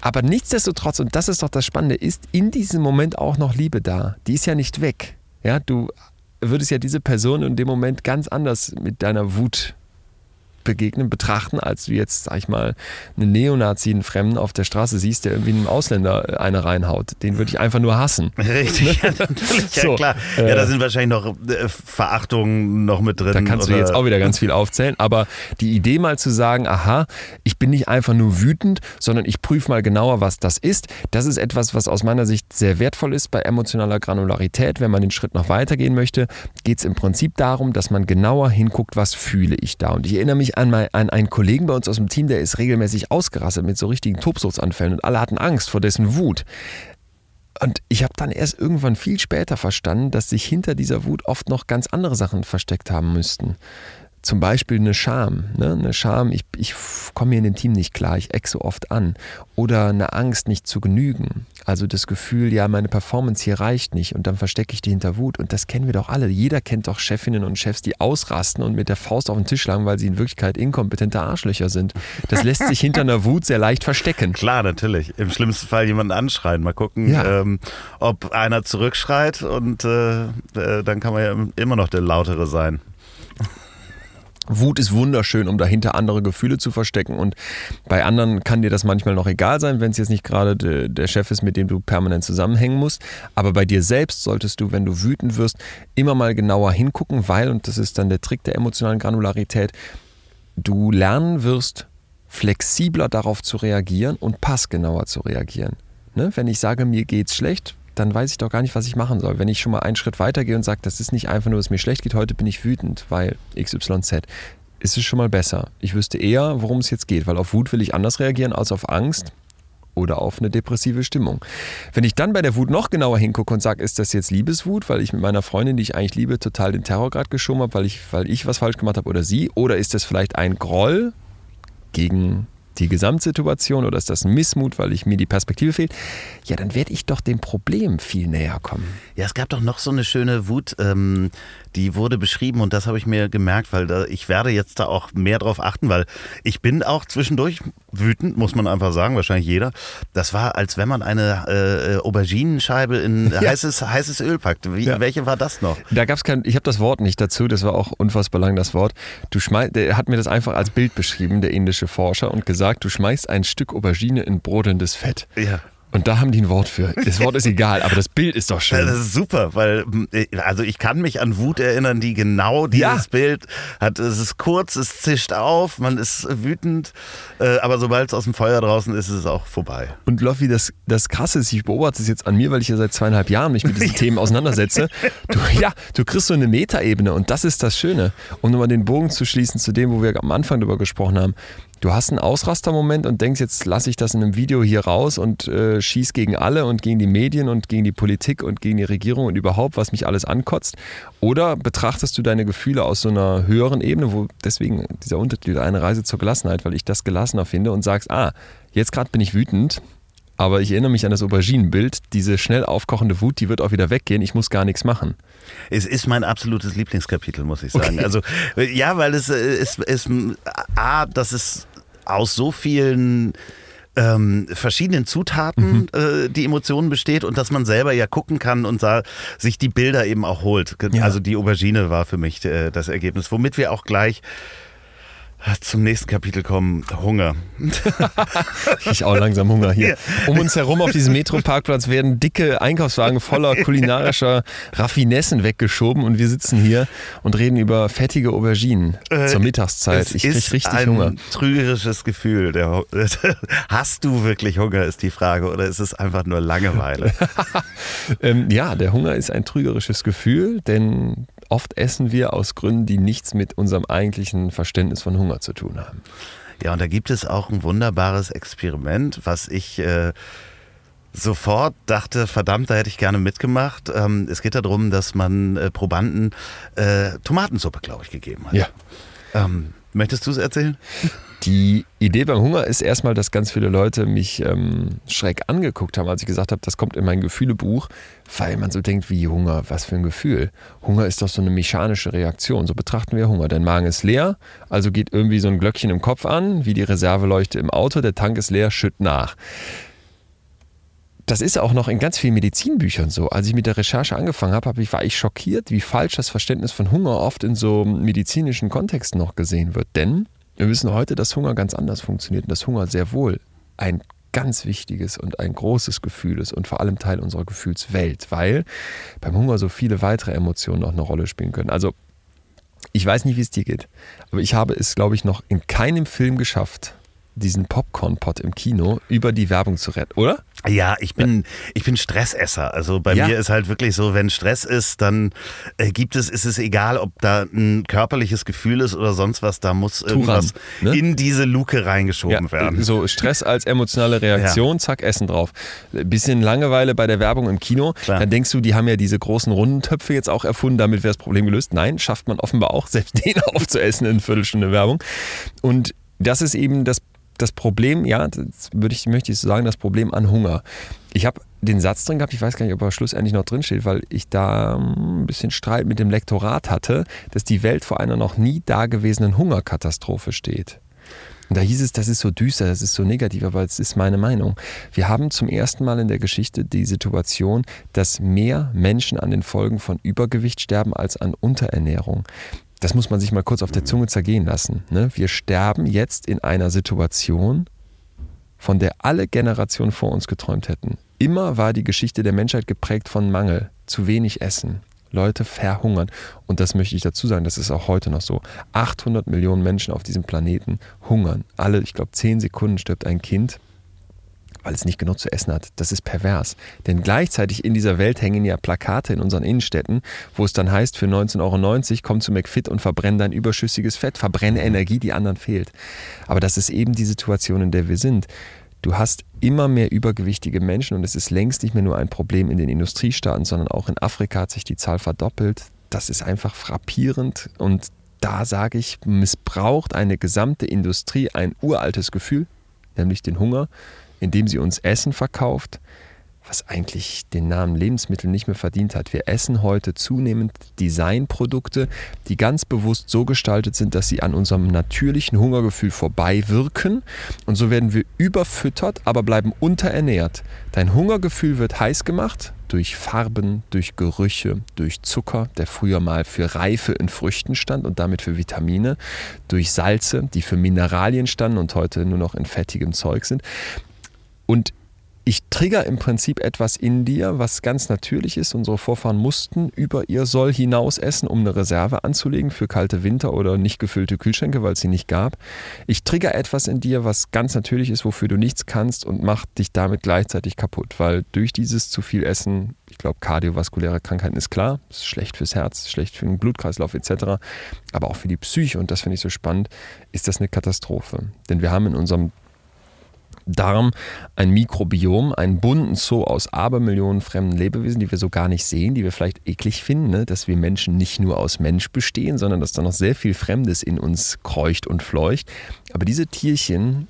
Aber nichtsdestotrotz, und das ist doch das Spannende, ist in diesem Moment auch noch Liebe da. Die ist ja nicht weg. Ja, du würdest ja diese Person in dem Moment ganz anders mit deiner Wut begegnen, betrachten, als du jetzt, sag ich mal, einen Neonazi, einen Fremden auf der Straße siehst, der irgendwie einem Ausländer äh, eine reinhaut. Den würde ich einfach nur hassen. Richtig, ja, natürlich, ja So, klar. äh, ja, da sind wahrscheinlich noch äh, Verachtungen noch mit drin. Da kannst du jetzt auch wieder ganz viel aufzählen. Aber die Idee mal zu sagen, aha, ich bin nicht einfach nur wütend, sondern ich prüfe mal genauer, was das ist, das ist etwas, was aus meiner Sicht sehr wertvoll ist bei emotionaler Granularität. Wenn man den Schritt noch weitergehen möchte, geht es im Prinzip darum, dass man genauer hinguckt, was fühle ich da. Und ich erinnere mich an, mein, an einen Kollegen bei uns aus dem Team, der ist regelmäßig ausgerastet mit so richtigen Tobsuchtsanfällen und alle hatten Angst vor dessen Wut. Und ich habe dann erst irgendwann viel später verstanden, dass sich hinter dieser Wut oft noch ganz andere Sachen versteckt haben müssten. Zum Beispiel eine Scham. Ne? Eine Scham, ich, ich komme mir in dem Team nicht klar, ich eck so oft an. Oder eine Angst, nicht zu genügen. Also das Gefühl, ja, meine Performance hier reicht nicht und dann verstecke ich die hinter Wut. Und das kennen wir doch alle. Jeder kennt doch Chefinnen und Chefs, die ausrasten und mit der Faust auf den Tisch schlagen, weil sie in Wirklichkeit inkompetente Arschlöcher sind. Das lässt sich hinter einer Wut sehr leicht verstecken. Klar, natürlich. Im schlimmsten Fall jemanden anschreien. Mal gucken, Ja. ähm, ob einer zurückschreit und äh, äh, dann kann man ja immer noch der Lautere sein. Wut ist wunderschön, um dahinter andere Gefühle zu verstecken. Und bei anderen kann dir das manchmal noch egal sein, wenn es jetzt nicht gerade de, der Chef ist, mit dem du permanent zusammenhängen musst. Aber bei dir selbst solltest du, wenn du wütend wirst, immer mal genauer hingucken, weil, und das ist dann der Trick der emotionalen Granularität, du lernen wirst, flexibler darauf zu reagieren und passgenauer zu reagieren. Ne? Wenn ich sage, mir geht's schlecht, dann weiß ich doch gar nicht, was ich machen soll. Wenn ich schon mal einen Schritt weiter gehe und sage, das ist nicht einfach nur, dass es mir schlecht geht, heute bin ich wütend, weil XYZ, ist es schon mal besser. Ich wüsste eher, worum es jetzt geht, weil auf Wut will ich anders reagieren als auf Angst oder auf eine depressive Stimmung. Wenn ich dann bei der Wut noch genauer hingucke und sage, ist das jetzt Liebeswut, weil ich mit meiner Freundin, die ich eigentlich liebe, total den Terrorgrad geschoben habe, weil ich, weil ich was falsch gemacht habe oder sie, oder ist das vielleicht ein Groll gegen die Gesamtsituation oder ist das ein Missmut, weil ich mir die Perspektive fehlt, ja, dann werde ich doch dem Problem viel näher kommen. Ja, es gab doch noch so eine schöne Wut, ähm, die wurde beschrieben und das habe ich mir gemerkt, weil da, ich werde jetzt da auch mehr drauf achten, weil ich bin auch zwischendurch wütend, muss man einfach sagen, wahrscheinlich jeder. Das war, als wenn man eine äh, Auberginenscheibe in ja. heißes, heißes Öl packt. Wie, ja. Welche war das noch? Da gab es kein, ich habe das Wort nicht dazu, das war auch unfassbar lang das Wort. Du schmeißt, der hat mir das einfach als Bild beschrieben, der indische Forscher, und gesagt, du schmeißt ein Stück Aubergine in brodelndes Fett. Ja. Und da haben die ein Wort für. Das Wort ist egal, aber das Bild ist doch schön. Das ist super, weil äh, also ich kann mich an Wut erinnern, die genau dieses ja. Bild hat. Es ist kurz, es zischt auf, man ist wütend, äh, aber sobald es aus dem Feuer draußen ist, ist es auch vorbei. Und Loffi, das, das Krasse ist, ich beobachte es jetzt an mir, weil ich ja seit zweieinhalb Jahren mich mit diesen Themen auseinandersetze. Du, ja, du kriegst so eine Metaebene und das ist das Schöne. Um nochmal den Bogen zu schließen zu dem, wo wir am Anfang drüber gesprochen haben du hast einen Ausrastermoment und denkst, jetzt lasse ich das in einem Video hier raus und äh, schieß gegen alle und gegen die Medien und gegen die Politik und gegen die Regierung und überhaupt, was mich alles ankotzt. Oder betrachtest du deine Gefühle aus so einer höheren Ebene, wo deswegen dieser Untertitel eine Reise zur Gelassenheit, weil ich das gelassener finde und sagst, ah, jetzt gerade bin ich wütend, aber ich erinnere mich an das Auberginenbild, diese schnell aufkochende Wut, die wird auch wieder weggehen, ich muss gar nichts machen. Es ist mein absolutes Lieblingskapitel, muss ich sagen. Okay. Also ja, weil es ist, ist A, dass es aus so vielen ähm, verschiedenen Zutaten mhm. äh, die Emotionen besteht und dass man selber ja gucken kann und da, sich die Bilder eben auch holt. Ja. Also die Aubergine war für mich äh, das Ergebnis, womit wir auch gleich zum nächsten Kapitel kommen, Hunger. ich auch langsam Hunger hier. Um uns herum auf diesem Metroparkplatz werden dicke Einkaufswagen voller kulinarischer Raffinessen weggeschoben und wir sitzen hier und reden über fettige Auberginen äh, zur Mittagszeit. Ich krieg richtig ein Hunger. Trügerisches Gefühl. Der, hast du wirklich Hunger, ist die Frage, oder ist es einfach nur Langeweile? ähm, ja, der Hunger ist ein trügerisches Gefühl, denn oft essen wir aus Gründen, die nichts mit unserem eigentlichen Verständnis von Hunger zu tun haben. Ja, und da gibt es auch ein wunderbares Experiment, was ich äh, sofort dachte, verdammt, da hätte ich gerne mitgemacht. Ähm, es geht darum, dass man äh, Probanden äh, Tomatensuppe, glaube ich, gegeben hat. Ja. Ähm, möchtest du es erzählen? Die Idee beim Hunger ist erstmal, dass ganz viele Leute mich ähm, schräg angeguckt haben, als ich gesagt habe, das kommt in mein Gefühlebuch, weil man so denkt, wie Hunger, was für ein Gefühl. Hunger ist doch so eine mechanische Reaktion, so betrachten wir Hunger. Dein Magen ist leer, also geht irgendwie so ein Glöckchen im Kopf an, wie die Reserveleuchte im Auto, der Tank ist leer, schütt nach. Das ist auch noch in ganz vielen Medizinbüchern so. Als ich mit der Recherche angefangen habe, war ich schockiert, wie falsch das Verständnis von Hunger oft in so medizinischen Kontexten noch gesehen wird. Denn wir wissen heute, dass Hunger ganz anders funktioniert und dass Hunger sehr wohl ein ganz wichtiges und ein großes Gefühl ist und vor allem Teil unserer Gefühlswelt, weil beim Hunger so viele weitere Emotionen auch eine Rolle spielen können. Also ich weiß nicht, wie es dir geht, aber ich habe es, glaube ich, noch in keinem Film geschafft, diesen Popcorn-Pot im Kino über die Werbung zu retten, oder? Ja, ich bin, ich bin Stressesser. Also bei ja. mir ist halt wirklich so, wenn Stress ist, dann äh, gibt es, ist es egal, ob da ein körperliches Gefühl ist oder sonst was, da muss irgendwas Turan, ne? in diese Luke reingeschoben ja, werden. So Stress als emotionale Reaktion, ja. zack, Essen drauf. Bisschen Langeweile bei der Werbung im Kino, Klar. dann denkst du, die haben ja diese großen runden Töpfe jetzt auch erfunden, damit wäre das Problem gelöst. Nein, schafft man offenbar auch, selbst den aufzuessen in Viertelstunde Werbung. Und das ist eben das das Problem, ja, das würde ich, möchte ich so sagen, das Problem an Hunger. Ich habe den Satz drin gehabt, ich weiß gar nicht, ob er schlussendlich noch drin steht, weil ich da ein bisschen Streit mit dem Lektorat hatte, dass die Welt vor einer noch nie dagewesenen Hungerkatastrophe steht. Und da hieß es, das ist so düster, das ist so negativ, aber es ist meine Meinung. Wir haben zum ersten Mal in der Geschichte die Situation, dass mehr Menschen an den Folgen von Übergewicht sterben als an Unterernährung das muss man sich mal kurz auf der Zunge zergehen lassen. Ne? Wir sterben jetzt in einer Situation, von der alle Generationen vor uns geträumt hätten. Immer war die Geschichte der Menschheit geprägt von Mangel, zu wenig Essen. Leute verhungern. Und das möchte ich dazu sagen, das ist auch heute noch so. 800 Millionen Menschen auf diesem Planeten hungern. Alle, ich glaube, 10 Sekunden stirbt ein Kind weil es nicht genug zu essen hat. Das ist pervers. Denn gleichzeitig in dieser Welt hängen ja Plakate in unseren Innenstädten, wo es dann heißt, für 19,90 Euro komm zu McFit und verbrenne dein überschüssiges Fett, verbrenne Energie, die anderen fehlt. Aber das ist eben die Situation, in der wir sind. Du hast immer mehr übergewichtige Menschen und es ist längst nicht mehr nur ein Problem in den Industriestaaten, sondern auch in Afrika hat sich die Zahl verdoppelt. Das ist einfach frappierend und da sage ich, missbraucht eine gesamte Industrie ein uraltes Gefühl, nämlich den Hunger, indem sie uns Essen verkauft, was eigentlich den Namen Lebensmittel nicht mehr verdient hat. Wir essen heute zunehmend Designprodukte, die ganz bewusst so gestaltet sind, dass sie an unserem natürlichen Hungergefühl vorbei wirken. Und so werden wir überfüttert, aber bleiben unterernährt. Dein Hungergefühl wird heiß gemacht durch Farben, durch Gerüche, durch Zucker, der früher mal für Reife in Früchten stand und damit für Vitamine, durch Salze, die für Mineralien standen und heute nur noch in fettigem Zeug sind. Und ich trigger im Prinzip etwas in dir, was ganz natürlich ist. Unsere Vorfahren mussten über ihr Soll hinaus essen, um eine Reserve anzulegen für kalte Winter oder nicht gefüllte Kühlschränke, weil es sie nicht gab. Ich trigger etwas in dir, was ganz natürlich ist, wofür du nichts kannst und macht dich damit gleichzeitig kaputt, weil durch dieses zu viel Essen, ich glaube, kardiovaskuläre Krankheiten ist klar, ist schlecht fürs Herz, schlecht für den Blutkreislauf etc., aber auch für die Psyche und das finde ich so spannend, ist das eine Katastrophe. Denn wir haben in unserem Darm ein Mikrobiom, einen bunten Zoo aus Abermillionen fremden Lebewesen, die wir so gar nicht sehen, die wir vielleicht eklig finden, ne? dass wir Menschen nicht nur aus Mensch bestehen, sondern dass da noch sehr viel Fremdes in uns kreucht und fleucht. Aber diese Tierchen,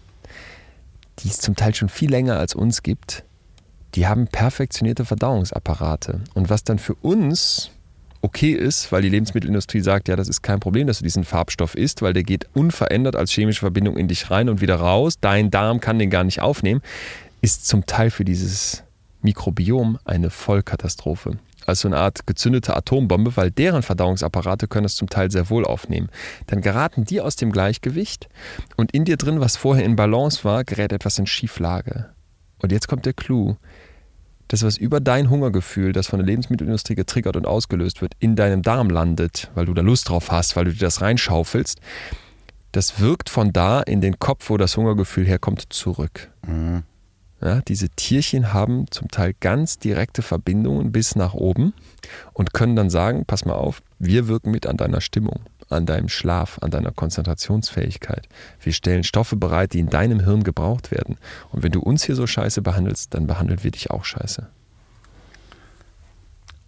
die es zum Teil schon viel länger als uns gibt, die haben perfektionierte Verdauungsapparate. Und was dann für uns okay ist, weil die Lebensmittelindustrie sagt, ja, das ist kein Problem, dass du diesen Farbstoff isst, weil der geht unverändert als chemische Verbindung in dich rein und wieder raus. Dein Darm kann den gar nicht aufnehmen, ist zum Teil für dieses Mikrobiom eine Vollkatastrophe. Also eine Art gezündete Atombombe, weil deren Verdauungsapparate können es zum Teil sehr wohl aufnehmen. Dann geraten die aus dem Gleichgewicht und in dir drin, was vorher in Balance war, gerät etwas in Schieflage. Und jetzt kommt der Clou das, was über dein Hungergefühl, das von der Lebensmittelindustrie getriggert und ausgelöst wird, in deinem Darm landet, weil du da Lust drauf hast, weil du dir das reinschaufelst, das wirkt von da in den Kopf, wo das Hungergefühl herkommt, zurück. Mhm. Ja, diese Tierchen haben zum Teil ganz direkte Verbindungen bis nach oben und können dann sagen, pass mal auf, wir wirken mit an deiner Stimmung an deinem Schlaf, an deiner Konzentrationsfähigkeit. Wir stellen Stoffe bereit, die in deinem Hirn gebraucht werden. Und wenn du uns hier so scheiße behandelst, dann behandeln wir dich auch scheiße.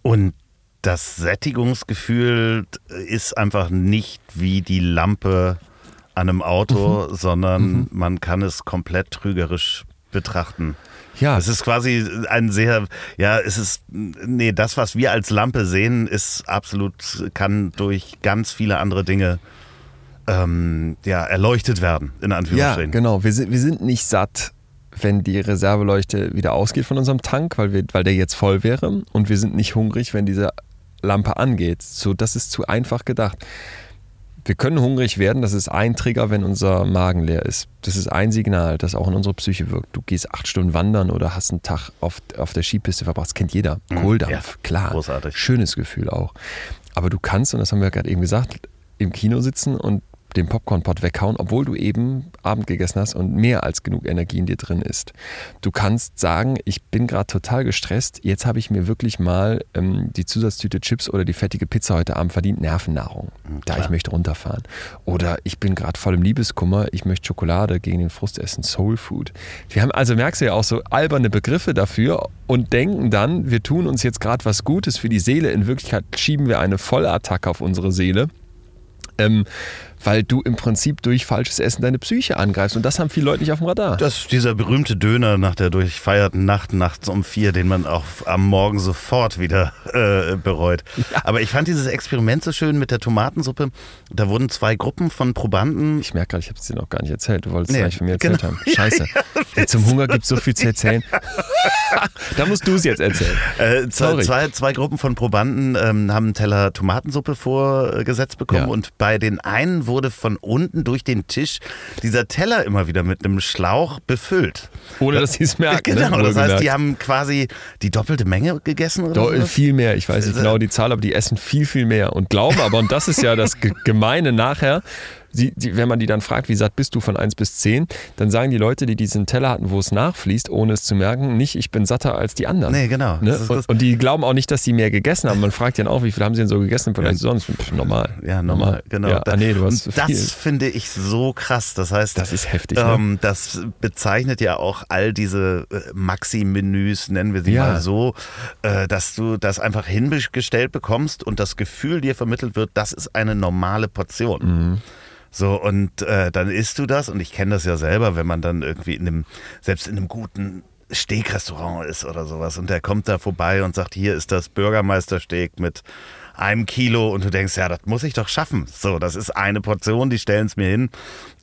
Und das Sättigungsgefühl ist einfach nicht wie die Lampe an einem Auto, mhm. sondern mhm. man kann es komplett trügerisch betrachten. Ja. Es ist quasi ein sehr, ja, es ist, nee, das, was wir als Lampe sehen, ist absolut, kann durch ganz viele andere Dinge ähm, ja, erleuchtet werden, in Anführungsstrichen. Ja, genau. Wir sind, wir sind nicht satt, wenn die Reserveleuchte wieder ausgeht von unserem Tank, weil, wir, weil der jetzt voll wäre. Und wir sind nicht hungrig, wenn diese Lampe angeht. So, das ist zu einfach gedacht wir können hungrig werden, das ist ein Trigger, wenn unser Magen leer ist. Das ist ein Signal, das auch in unsere Psyche wirkt. Du gehst acht Stunden wandern oder hast einen Tag auf, auf der Skipiste verbracht. Das kennt jeder. Mhm. Kohldampf, ja, klar. Großartig. Schönes Gefühl auch. Aber du kannst, und das haben wir gerade eben gesagt, im Kino sitzen und den Popcornpot weghauen, obwohl du eben Abend gegessen hast und mehr als genug Energie in dir drin ist. Du kannst sagen, ich bin gerade total gestresst, jetzt habe ich mir wirklich mal ähm, die Zusatztüte Chips oder die fettige Pizza heute Abend verdient, Nervennahrung. Mhm, da ich möchte runterfahren. Oder ich bin gerade voll im Liebeskummer, ich möchte Schokolade gegen den Frust essen, Soul Food. Wir haben also, merkst du ja auch so alberne Begriffe dafür und denken dann, wir tun uns jetzt gerade was Gutes für die Seele. In Wirklichkeit schieben wir eine Vollattacke auf unsere Seele. Ähm, weil du im Prinzip durch falsches Essen deine Psyche angreifst. Und das haben viele Leute nicht auf dem Radar. Das ist dieser berühmte Döner nach der durchfeierten Nacht, nachts um vier, den man auch am Morgen sofort wieder äh, bereut. Ja. Aber ich fand dieses Experiment so schön mit der Tomatensuppe. Da wurden zwei Gruppen von Probanden. Ich merke gerade, ich habe es dir noch gar nicht erzählt. Du wolltest es nee, gleich von mir erzählt genau. haben. Scheiße. Ja, zum Hunger gibt es so viel zu erzählen. da musst du es jetzt erzählen. Äh, zwei, zwei, zwei, Gruppen von Probanden ähm, haben einen Teller Tomatensuppe vorgesetzt bekommen ja. und bei den einen wurde von unten durch den Tisch dieser Teller immer wieder mit einem Schlauch befüllt. Ohne dass sie es merken. Genau, ne? das heißt, die haben quasi die doppelte Menge gegessen oder Do Viel mehr, ich weiß nicht genau die Zahl, aber die essen viel, viel mehr und glauben aber, und das ist ja das Gemeine nachher, sie, die, wenn man die dann fragt, wie satt bist du von 1 bis 10, dann sagen die Leute, die diesen Teller hatten, wo es nachfließt, ohne es zu merken, nicht, ich bin satter als die anderen. Nee, genau. Ne? Und, und, die glauben auch nicht, dass sie mehr gegessen haben. Man fragt dann auch, wie viel haben sie denn so gegessen? Vielleicht ja. sonst Pff, normal. Ja, normal, genau. Ja, ah, nee, du hast das finde ich so krass. Das heißt, das ist heftig. Ähm, ne? Das bezeichnet ja auch all diese äh, Maxi-Menüs, nennen wir sie ja. mal so, äh, dass du das einfach hingestellt bekommst und das Gefühl dir vermittelt wird, das ist eine normale Portion. Mhm. So, und äh, dann isst du das, und ich kenne das ja selber, wenn man dann irgendwie in einem, selbst in einem guten Steakrestaurant ist oder sowas, und der kommt da vorbei und sagt, hier ist das Bürgermeistersteak mit einem Kilo und du denkst, ja, das muss ich doch schaffen. So, das ist eine Portion, die stellen es mir hin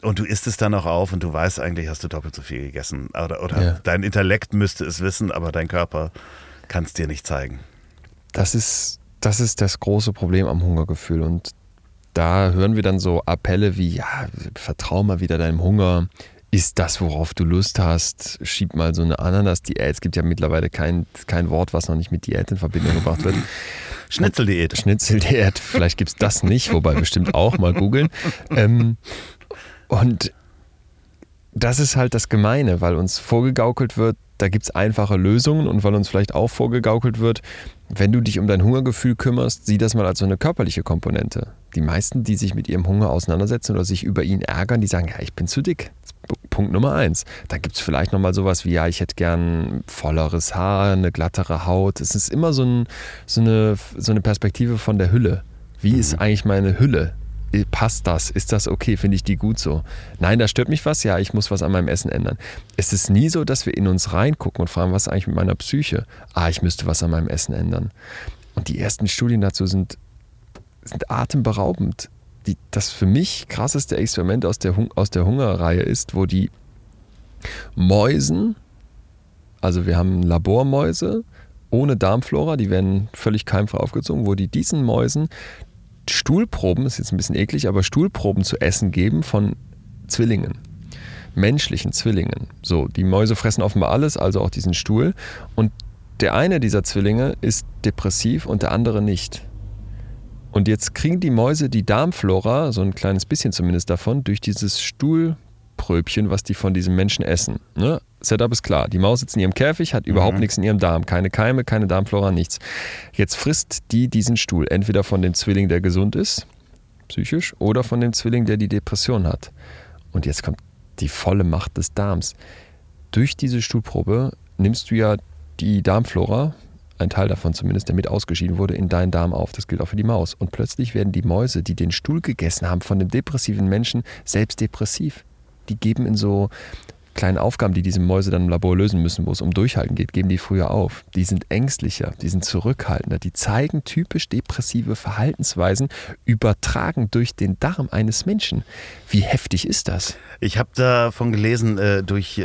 und du isst es dann auch auf und du weißt eigentlich, hast du doppelt so viel gegessen. Oder, oder ja. dein Intellekt müsste es wissen, aber dein Körper kann es dir nicht zeigen. Das ist, das ist das große Problem am Hungergefühl und da hören wir dann so Appelle wie, ja, vertrau mal wieder deinem Hunger, ist das, worauf du Lust hast, schieb mal so eine Ananas-Diät. Es gibt ja mittlerweile kein, kein Wort, was noch nicht mit Diät in Verbindung gebracht wird. Schnitzeldiät. Schnitzeldiät, vielleicht gibt es das nicht, wobei bestimmt auch mal googeln. Ähm, und das ist halt das Gemeine, weil uns vorgegaukelt wird, da gibt es einfache Lösungen und weil uns vielleicht auch vorgegaukelt wird, wenn du dich um dein Hungergefühl kümmerst, sieh das mal als so eine körperliche Komponente. Die meisten, die sich mit ihrem Hunger auseinandersetzen oder sich über ihn ärgern, die sagen, ja, ich bin zu dick. Punkt Nummer eins. Dann gibt es vielleicht nochmal sowas wie, ja, ich hätte gern volleres Haar, eine glattere Haut. Es ist immer so, ein, so, eine, so eine Perspektive von der Hülle. Wie mhm. ist eigentlich meine Hülle? Äh, passt das? Ist das okay? Finde ich die gut so? Nein, da stört mich was. Ja, ich muss was an meinem Essen ändern. Es ist nie so, dass wir in uns reingucken und fragen, was ist eigentlich mit meiner Psyche? Ah, ich müsste was an meinem Essen ändern. Und die ersten Studien dazu sind, sind atemberaubend die, das für mich krasseste Experiment aus der, aus der Hungerreihe ist, wo die Mäusen, also wir haben Labormäuse ohne Darmflora, die werden völlig keimfrei aufgezogen, wo die diesen Mäusen Stuhlproben, ist jetzt ein bisschen eklig, aber Stuhlproben zu essen geben von Zwillingen. Menschlichen Zwillingen. So, die Mäuse fressen offenbar alles, also auch diesen Stuhl. Und der eine dieser Zwillinge ist depressiv und der andere nicht. Und jetzt kriegen die Mäuse die Darmflora, so ein kleines bisschen zumindest davon, durch dieses Stuhlpröbchen, was die von diesem Menschen essen. Ne? Setup ist klar. Die Maus sitzt in ihrem Käfig, hat mhm. überhaupt nichts in ihrem Darm. Keine Keime, keine Darmflora, nichts. Jetzt frisst die diesen Stuhl. Entweder von dem Zwilling, der gesund ist, psychisch, oder von dem Zwilling, der die Depression hat. Und jetzt kommt die volle Macht des Darms. Durch diese Stuhlprobe nimmst du ja die Darmflora, ein Teil davon zumindest, der mit ausgeschieden wurde, in deinen Darm auf. Das gilt auch für die Maus. Und plötzlich werden die Mäuse, die den Stuhl gegessen haben von dem depressiven Menschen, selbst depressiv. Die geben in so kleinen Aufgaben, die diese Mäuse dann im Labor lösen müssen, wo es um Durchhalten geht, geben die früher auf. Die sind ängstlicher, die sind zurückhaltender, die zeigen typisch depressive Verhaltensweisen, übertragen durch den Darm eines Menschen. Wie heftig ist das? Ich habe davon gelesen, äh, durch äh,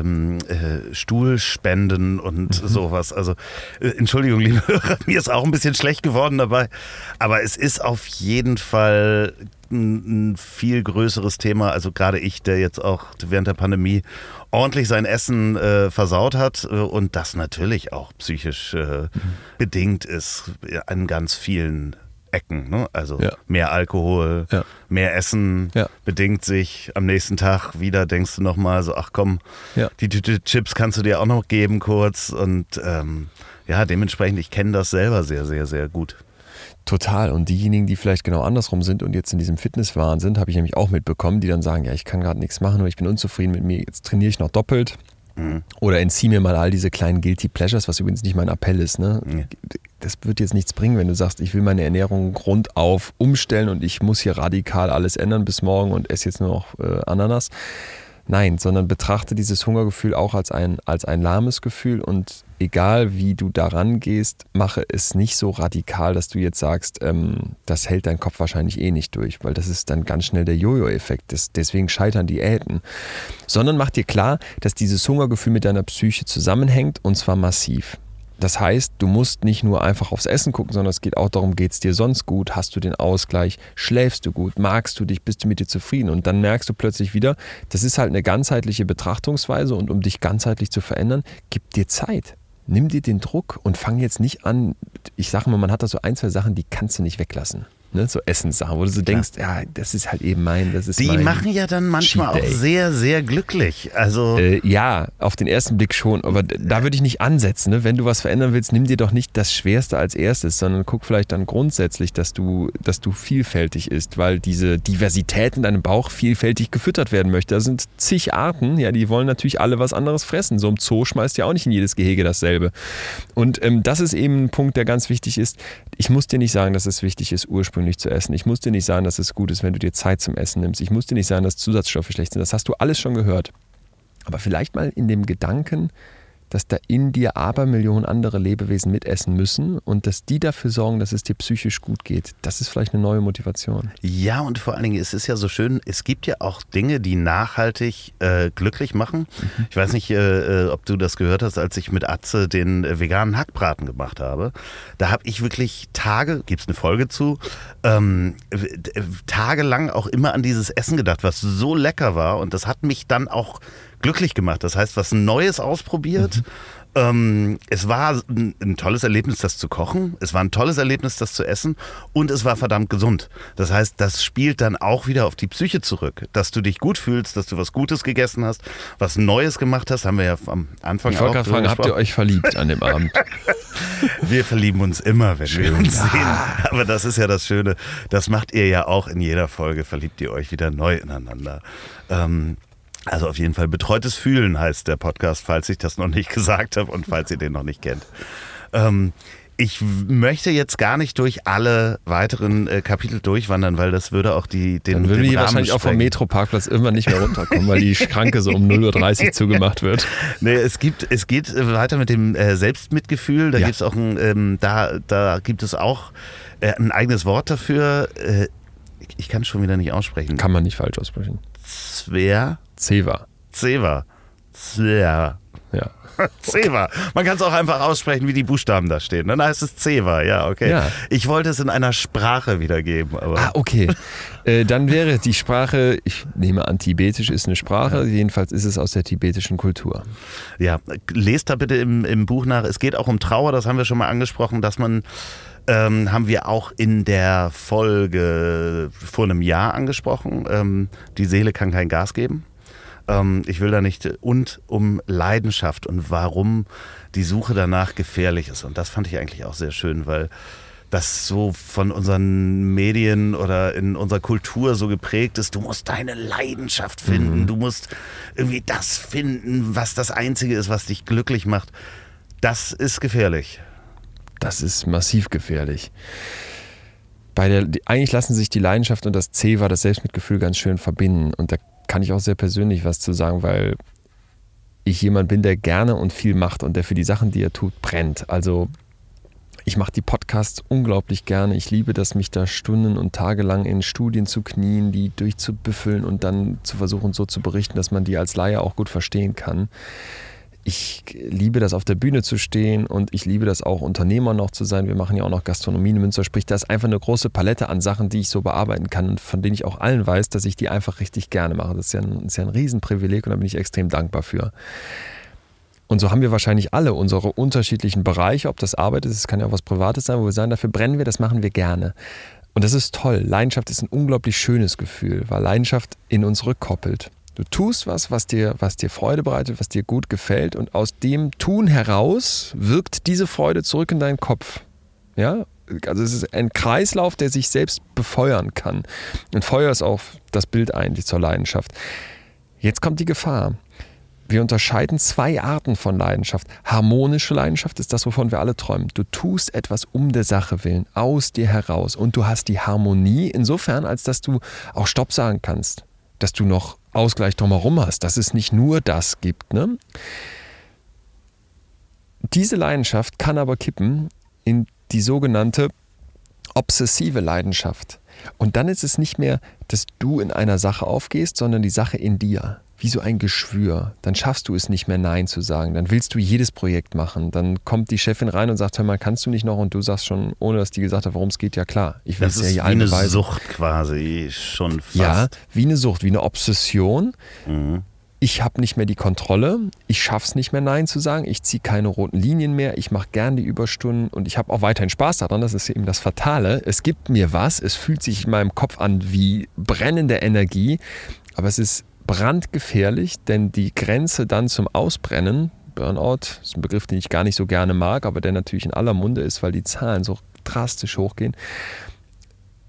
ähm, äh, Stuhlspenden und mhm. sowas. Also, äh, Entschuldigung, liebe Hörer, mir ist auch ein bisschen schlecht geworden dabei. Aber es ist auf jeden Fall ein, ein viel größeres Thema. Also gerade ich, der jetzt auch während der Pandemie ordentlich sein Essen äh, versaut hat äh, und das natürlich auch psychisch äh, mhm. bedingt ist an ganz vielen Ecken. Ne? Also ja. mehr Alkohol, ja. mehr Essen ja. bedingt sich. Am nächsten Tag wieder denkst du nochmal so, ach komm, die Tüte Chips kannst du dir auch noch geben kurz. Und ähm, ja, dementsprechend, ich kenne das selber sehr, sehr, sehr gut. Total. Und diejenigen, die vielleicht genau andersrum sind und jetzt in diesem Fitnesswahn sind, habe ich nämlich auch mitbekommen, die dann sagen, ja, ich kann gerade nichts machen oder ich bin unzufrieden mit mir, jetzt trainiere ich noch doppelt. Mhm. Oder entziehe mir mal all diese kleinen Guilty Pleasures, was übrigens nicht mein Appell ist. Ne? Mhm. Das wird jetzt nichts bringen, wenn du sagst, ich will meine Ernährung grundauf umstellen und ich muss hier radikal alles ändern bis morgen und esse jetzt nur noch äh, Ananas. Nein, sondern betrachte dieses Hungergefühl auch als ein, als ein lahmes Gefühl und egal wie du daran gehst, mache es nicht so radikal, dass du jetzt sagst, ähm, das hält dein Kopf wahrscheinlich eh nicht durch, weil das ist dann ganz schnell der Jojo-Effekt. Deswegen scheitern Diäten. Sondern mach dir klar, dass dieses Hungergefühl mit deiner Psyche zusammenhängt und zwar massiv. Das heißt, du musst nicht nur einfach aufs Essen gucken, sondern es geht auch darum, geht es dir sonst gut, hast du den Ausgleich, schläfst du gut, magst du dich, bist du mit dir zufrieden und dann merkst du plötzlich wieder, das ist halt eine ganzheitliche Betrachtungsweise und um dich ganzheitlich zu verändern, gib dir Zeit. Nimm dir den Druck und fang jetzt nicht an, ich sage mal, man hat da so ein, zwei Sachen, die kannst du nicht weglassen ne? so Essenssachen, wo du so denkst, ja, das ist halt eben mein, das ist Die mein machen ja dann manchmal auch sehr, sehr glücklich. Also äh, ja, auf den ersten Blick schon, aber da würde ich nicht ansetzen. Ne? Wenn du was verändern willst, nimm dir doch nicht das Schwerste als erstes, sondern guck vielleicht dann grundsätzlich, dass du, dass du vielfältig isst, weil diese Diversität in deinem Bauch vielfältig gefüttert werden möchte. Da sind zig Arten, ja, die wollen natürlich alle was anderes fressen. So ein Zoo schmeißt ja auch nicht in jedes Gehege dasselbe. Und ähm, das ist eben ein Punkt, der ganz wichtig ist. Ich muss dir nicht sagen, dass es wichtig ist, ursprünglich ursprünglich zu essen. Ich muss dir nicht sagen, dass es gut ist, wenn du dir Zeit zum Essen nimmst. Ich muss dir nicht sagen, dass Zusatzstoffe schlecht sind. Das hast du alles schon gehört. Aber vielleicht mal in dem Gedanken, dass da in dir aber Millionen andere Lebewesen mitessen müssen und dass die dafür sorgen, dass es dir psychisch gut geht. Das ist vielleicht eine neue Motivation. Ja, und vor allen Dingen, es ist ja so schön, es gibt ja auch Dinge, die nachhaltig äh, glücklich machen. Mhm. Ich weiß nicht, äh, äh ob du das gehört hast, als ich mit Atze den äh, veganen Hackbraten gemacht habe. Da habe ich wirklich Tage, gibt es eine Folge zu, ähm, tagelang auch immer an dieses Essen gedacht, was so lecker war. Und das hat mich dann auch glücklich gemacht. Das heißt, was Neues ausprobiert. Mhm. Ähm, es war ein, ein, tolles Erlebnis, das zu kochen. Es war ein tolles Erlebnis, das zu essen. Und es war verdammt gesund. Das heißt, das spielt dann auch wieder auf die Psyche zurück. Dass du dich gut fühlst, dass du was Gutes gegessen hast, was Neues gemacht hast, haben wir ja am Anfang Ich wollte gerade fragen, habt ihr euch verliebt an dem Abend? wir verlieben uns immer, wenn Schön. wir uns sehen. Aber das ist ja das Schöne. Das macht ihr ja auch in jeder Folge. Verliebt ihr euch wieder neu ineinander. Ähm, also auf jeden Fall betreutes Fühlen heißt der Podcast, falls ich das noch nicht gesagt habe und falls ihr den noch nicht kennt. Ähm, ich möchte jetzt gar nicht durch alle weiteren äh, Kapitel durchwandern, weil das würde auch die den Dann würden wir wahrscheinlich auch vom Metroparkplatz irgendwann nicht mehr runterkommen, weil die Schranke so um 0.30 Uhr zugemacht wird. Nee, es gibt, es geht weiter mit dem äh, Selbstmitgefühl. Da ja. gibt es auch ein, ähm, da, da gibt es auch äh, ein eigenes Wort dafür. Äh, ich kann es schon wieder nicht aussprechen. Kann man nicht falsch aussprechen. Zwer Ceva. Ceva. Ceva. Ja. Ceva. Man kann es auch einfach aussprechen, wie die Buchstaben da stehen. Dann heißt es Ceva, ja, okay. Ja. Ich wollte es in einer Sprache wiedergeben. Aber ah, okay. äh, dann wäre die Sprache, ich nehme an, Tibetisch ist eine Sprache, ja. jedenfalls ist es aus der tibetischen Kultur. Ja, lest da bitte im, im Buch nach. Es geht auch um Trauer, das haben wir schon mal angesprochen, dass man ähm, haben wir auch in der Folge vor einem Jahr angesprochen. Ähm, die Seele kann kein Gas geben. Ähm, ich will da nicht. Und um Leidenschaft und warum die Suche danach gefährlich ist. Und das fand ich eigentlich auch sehr schön, weil das so von unseren Medien oder in unserer Kultur so geprägt ist. Du musst deine Leidenschaft finden. Mhm. Du musst irgendwie das finden, was das Einzige ist, was dich glücklich macht. Das ist gefährlich. Das ist massiv gefährlich. Bei der, eigentlich lassen sich die Leidenschaft und das war das Selbstmitgefühl ganz schön verbinden. Und da kann ich auch sehr persönlich was zu sagen, weil ich jemand bin, der gerne und viel macht und der für die Sachen, die er tut, brennt. Also ich mache die Podcasts unglaublich gerne. Ich liebe das, mich da Stunden und Tage lang in Studien zu knien, die durchzubüffeln und dann zu versuchen, so zu berichten, dass man die als Laie auch gut verstehen kann ich liebe das, auf der Bühne zu stehen und ich liebe das auch, Unternehmer noch zu sein. Wir machen ja auch noch Gastronomie in Münster. Sprich, da ist einfach eine große Palette an Sachen, die ich so bearbeiten kann und von denen ich auch allen weiß, dass ich die einfach richtig gerne mache. Das ist ja ein, ist ja ein Riesenprivileg und da bin ich extrem dankbar für. Und so haben wir wahrscheinlich alle unsere unterschiedlichen Bereiche, ob das Arbeit ist, es kann ja auch was Privates sein, wo wir sagen, dafür brennen wir, das machen wir gerne. Und das ist toll. Leidenschaft ist ein unglaublich schönes Gefühl, weil Leidenschaft in uns rückkoppelt. Du tust was, was dir, was dir Freude bereitet, was dir gut gefällt und aus dem Tun heraus wirkt diese Freude zurück in deinen Kopf. Ja, also es ist ein Kreislauf, der sich selbst befeuern kann. Und Feuer ist auch das Bild eigentlich zur Leidenschaft. Jetzt kommt die Gefahr. Wir unterscheiden zwei Arten von Leidenschaft. Harmonische Leidenschaft ist das, wovon wir alle träumen. Du tust etwas um der Sache willen, aus dir heraus. Und du hast die Harmonie insofern, als dass du auch Stopp sagen kannst. Dass du noch Ausgleich drumherum hast, dass es nicht nur das gibt. Ne? Diese Leidenschaft kann aber kippen in die sogenannte obsessive Leidenschaft. Und dann ist es nicht mehr, dass du in einer Sache aufgehst, sondern die Sache in dir wie so ein Geschwür. Dann schaffst du es nicht mehr Nein zu sagen. Dann willst du jedes Projekt machen. Dann kommt die Chefin rein und sagt, hör mal, kannst du nicht noch? Und du sagst schon, ohne dass die gesagt hat, worum es geht, ja klar. Ich will es ja hier wie eine beweisen. Sucht quasi schon fast. Ja, wie eine Sucht, wie eine Obsession. Mhm. Ich habe nicht mehr die Kontrolle. Ich schaffe es nicht mehr Nein zu sagen. Ich ziehe keine roten Linien mehr. Ich mache gern die Überstunden und ich habe auch weiterhin Spaß daran. Das ist eben das Fatale. Es gibt mir was. Es fühlt sich in meinem Kopf an wie brennende Energie. Aber es ist brandgefährlich, denn die Grenze dann zum Ausbrennen, Burnout, ist ein Begriff, den ich gar nicht so gerne mag, aber der natürlich in aller Munde ist, weil die Zahlen so drastisch hochgehen.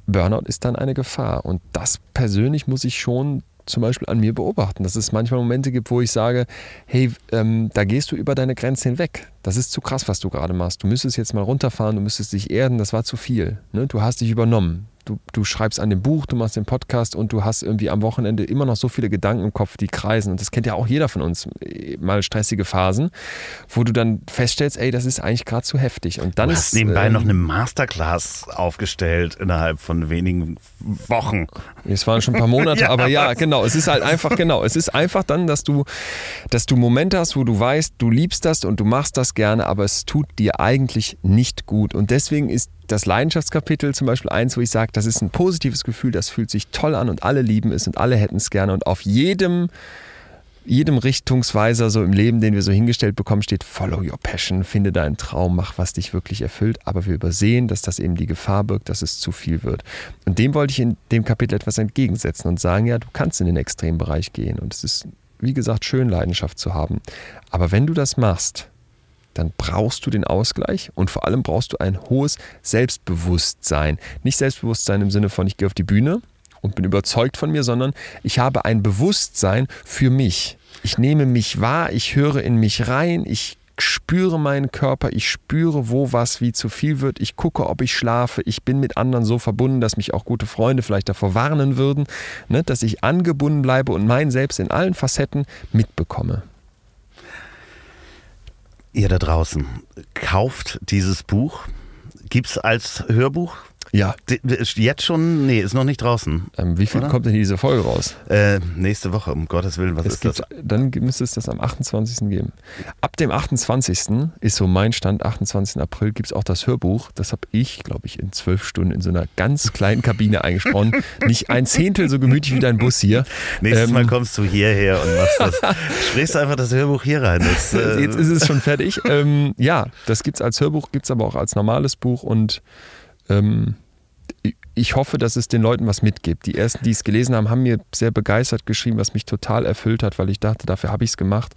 Burnout ist dann eine Gefahr. Und das persönlich muss ich schon zum Beispiel an mir beobachten, dass es manchmal Momente gibt, wo ich sage, hey, ähm, da gehst du über deine Grenze hinweg. das ist zu krass, was du gerade machst. Du müsstest jetzt mal runterfahren, du müsstest dich erden, das war zu viel. Ne? Du hast dich übernommen du, du schreibst an dem Buch, du machst den Podcast und du hast irgendwie am Wochenende immer noch so viele Gedanken im Kopf, die kreisen. Und das kennt ja auch jeder von uns, mal stressige Phasen, wo du dann feststellst, ey, das ist eigentlich gerade zu heftig. Und dann du ist, hast nebenbei ähm, noch eine Masterclass aufgestellt innerhalb von wenigen Wochen. Es waren schon ein paar Monate, Ja, aber ja, genau. Es ist halt einfach, genau. Es ist einfach dann, dass du, dass du Momente hast, wo du weißt, du liebst das und du machst das gerne, aber es tut dir eigentlich nicht gut. Und deswegen ist das Leidenschaftskapitel zum Beispiel eins, wo ich sage, das ist ein positives Gefühl, das fühlt sich toll an und alle lieben es und alle hätten es gerne. Und auf jedem, jedem Richtungsweiser so im Leben, den wir so hingestellt bekommen, steht Follow your passion, finde deinen Traum, mach, was dich wirklich erfüllt. Aber wir übersehen, dass das eben die Gefahr birgt, dass es zu viel wird. Und dem wollte ich in dem Kapitel etwas entgegensetzen und sagen, ja, du kannst in den Extrembereich gehen. Und es ist, wie gesagt, schön, Leidenschaft zu haben. Aber wenn du das machst, dann brauchst du den Ausgleich und vor allem brauchst du ein hohes Selbstbewusstsein. Nicht Selbstbewusstsein im Sinne von, ich gehe auf die Bühne und bin überzeugt von mir, sondern ich habe ein Bewusstsein für mich. Ich nehme mich wahr, ich höre in mich rein, ich spüre meinen Körper, ich spüre, wo was wie zu viel wird, ich gucke, ob ich schlafe, ich bin mit anderen so verbunden, dass mich auch gute Freunde vielleicht davor warnen würden, ne, dass ich angebunden bleibe und mein Selbst in allen Facetten mitbekomme. Ihr da draußen, kauft dieses Buch. Gibt's als Hörbuch? Ja, Jetzt schon? Nee, ist noch nicht draußen. ähm, wie viel Oder? kommt denn diese Folge raus? Äh, nächste Woche, um Gottes Willen, was Es ist das? gibt, dann müsste es das am 28. geben. Ab dem 28. ist so mein Stand, 28. April gibt es auch das Hörbuch. Das habe ich, glaube ich, in zwölf Stunden in so einer ganz kleinen Kabine eingesprochen. Nicht ein Zehntel so gemütlich wie dein Bus hier. Nächstes Ähm, Mal kommst du hierher und machst das. Sprichst einfach das Hörbuch hier rein. Das, äh, Jetzt ist es schon fertig. ähm, ja, das gibt es als Hörbuch, gibt es aber auch als normales Buch und ähm, ich hoffe, dass es den Leuten was mitgibt. Die ersten, die es gelesen haben, haben mir sehr begeistert geschrieben, was mich total erfüllt hat, weil ich dachte, dafür habe ich es gemacht.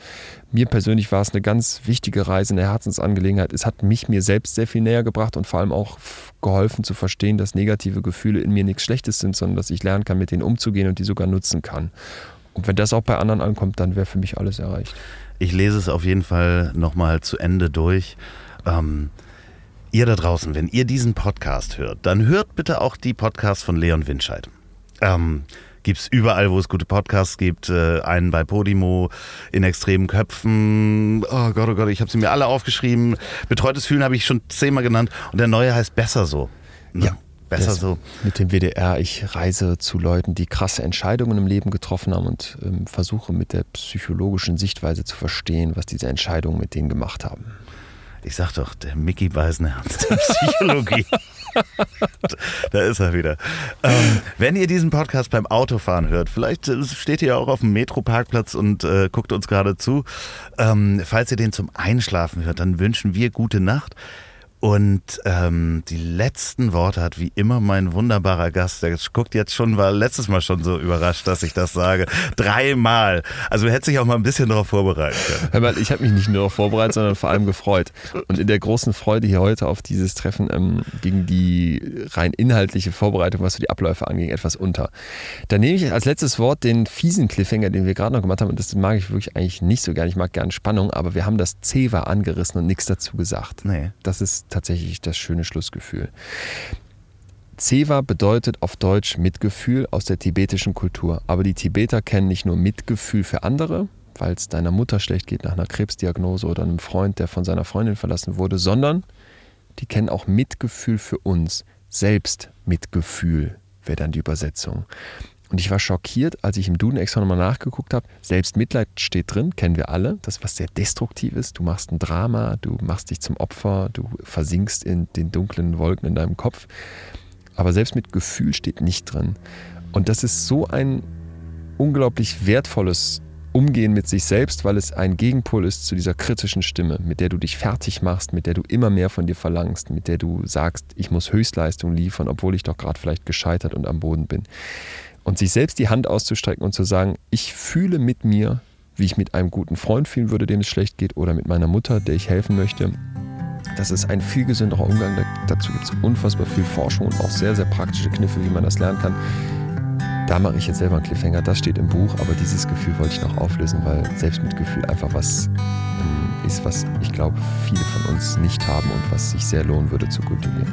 Mir persönlich war es eine ganz wichtige Reise, eine Herzensangelegenheit. Es hat mich mir selbst sehr viel näher gebracht und vor allem auch geholfen zu verstehen, dass negative Gefühle in mir nichts Schlechtes sind, sondern dass ich lernen kann, mit denen umzugehen und die sogar nutzen kann. Und wenn das auch bei anderen ankommt, dann wäre für mich alles erreicht. Ich lese es auf jeden Fall nochmal zu Ende durch. Ähm, ihr da draußen, wenn ihr diesen Podcast hört, dann hört bitte auch die Podcasts von Leon Winscheid. Ähm, Gibt es überall, wo es gute Podcasts gibt. Äh, einen bei Podimo, in extremen Köpfen. Oh Gott, oh Gott, ich habe sie mir alle aufgeschrieben. Betreutes Fühlen habe ich schon zehnmal genannt. Und der neue heißt Besser so. Ne? Ja, Besser so. Mit dem WDR, ich reise zu Leuten, die krasse Entscheidungen im Leben getroffen haben und ähm, versuche mit der psychologischen Sichtweise zu verstehen, was diese Entscheidungen mit denen gemacht haben. Ich sag doch, der Mickey Beisenherz der Psychologie. da ist er wieder. Ähm, wenn ihr diesen Podcast beim Autofahren hört, vielleicht äh, steht ihr auch auf dem Metroparkplatz und äh, guckt uns gerade zu. Ähm, falls ihr den zum Einschlafen hört, dann wünschen wir gute Nacht. Und ähm, die letzten Worte hat wie immer mein wunderbarer Gast, der guckt jetzt schon, war letztes Mal schon so überrascht, dass ich das sage. Dreimal. Also hätte sich auch mal ein bisschen darauf vorbereiten können. Hör mal, ich habe mich nicht nur darauf vorbereitet, sondern vor allem gefreut. Und in der großen Freude hier heute auf dieses Treffen ähm, ging die rein inhaltliche Vorbereitung, was so die Abläufe anging, etwas unter. Dann nehme ich als letztes Wort den fiesen Cliffhanger, den wir gerade noch gemacht haben. Und das mag ich wirklich eigentlich nicht so gerne. Ich mag gerne Spannung, aber wir haben das Zewa angerissen und nichts dazu gesagt. Nee. Das ist tatsächlich das schöne Schlussgefühl. Zewa bedeutet auf Deutsch Mitgefühl aus der tibetischen Kultur. Aber die Tibeter kennen nicht nur Mitgefühl für andere, weil es deiner Mutter schlecht geht nach einer Krebsdiagnose oder einem Freund, der von seiner Freundin verlassen wurde, sondern die kennen auch Mitgefühl für uns. Selbstmitgefühl wäre dann die Übersetzung. Und ich war schockiert, als ich im Duden extra nochmal nachgeguckt habe. Selbstmitleid steht drin, kennen wir alle. Das ist was sehr Destruktives. Du machst ein Drama, du machst dich zum Opfer, du versinkst in den dunklen Wolken in deinem Kopf. Aber Selbstmitgefühl steht nicht drin. Und das ist so ein unglaublich wertvolles Umgehen mit sich selbst, weil es ein Gegenpol ist zu dieser kritischen Stimme, mit der du dich fertig machst, mit der du immer mehr von dir verlangst, mit der du sagst, ich muss Höchstleistung liefern, obwohl ich doch gerade vielleicht gescheitert und am Boden bin. Und sich selbst die Hand auszustrecken und zu sagen, ich fühle mit mir, wie ich mit einem guten Freund fühlen würde, dem es schlecht geht, oder mit meiner Mutter, der ich helfen möchte. Das ist ein viel gesünderer Umgang. Da- Dazu gibt es unfassbar viel Forschung und auch sehr, sehr praktische Kniffe, wie man das lernen kann. Da mache ich jetzt selber einen Cliffhanger. Das steht im Buch, aber dieses Gefühl wollte ich noch auflösen, weil Selbstmitgefühl einfach was ähm, ist, was ich glaube, viele von uns nicht haben und was sich sehr lohnen würde zu kultivieren.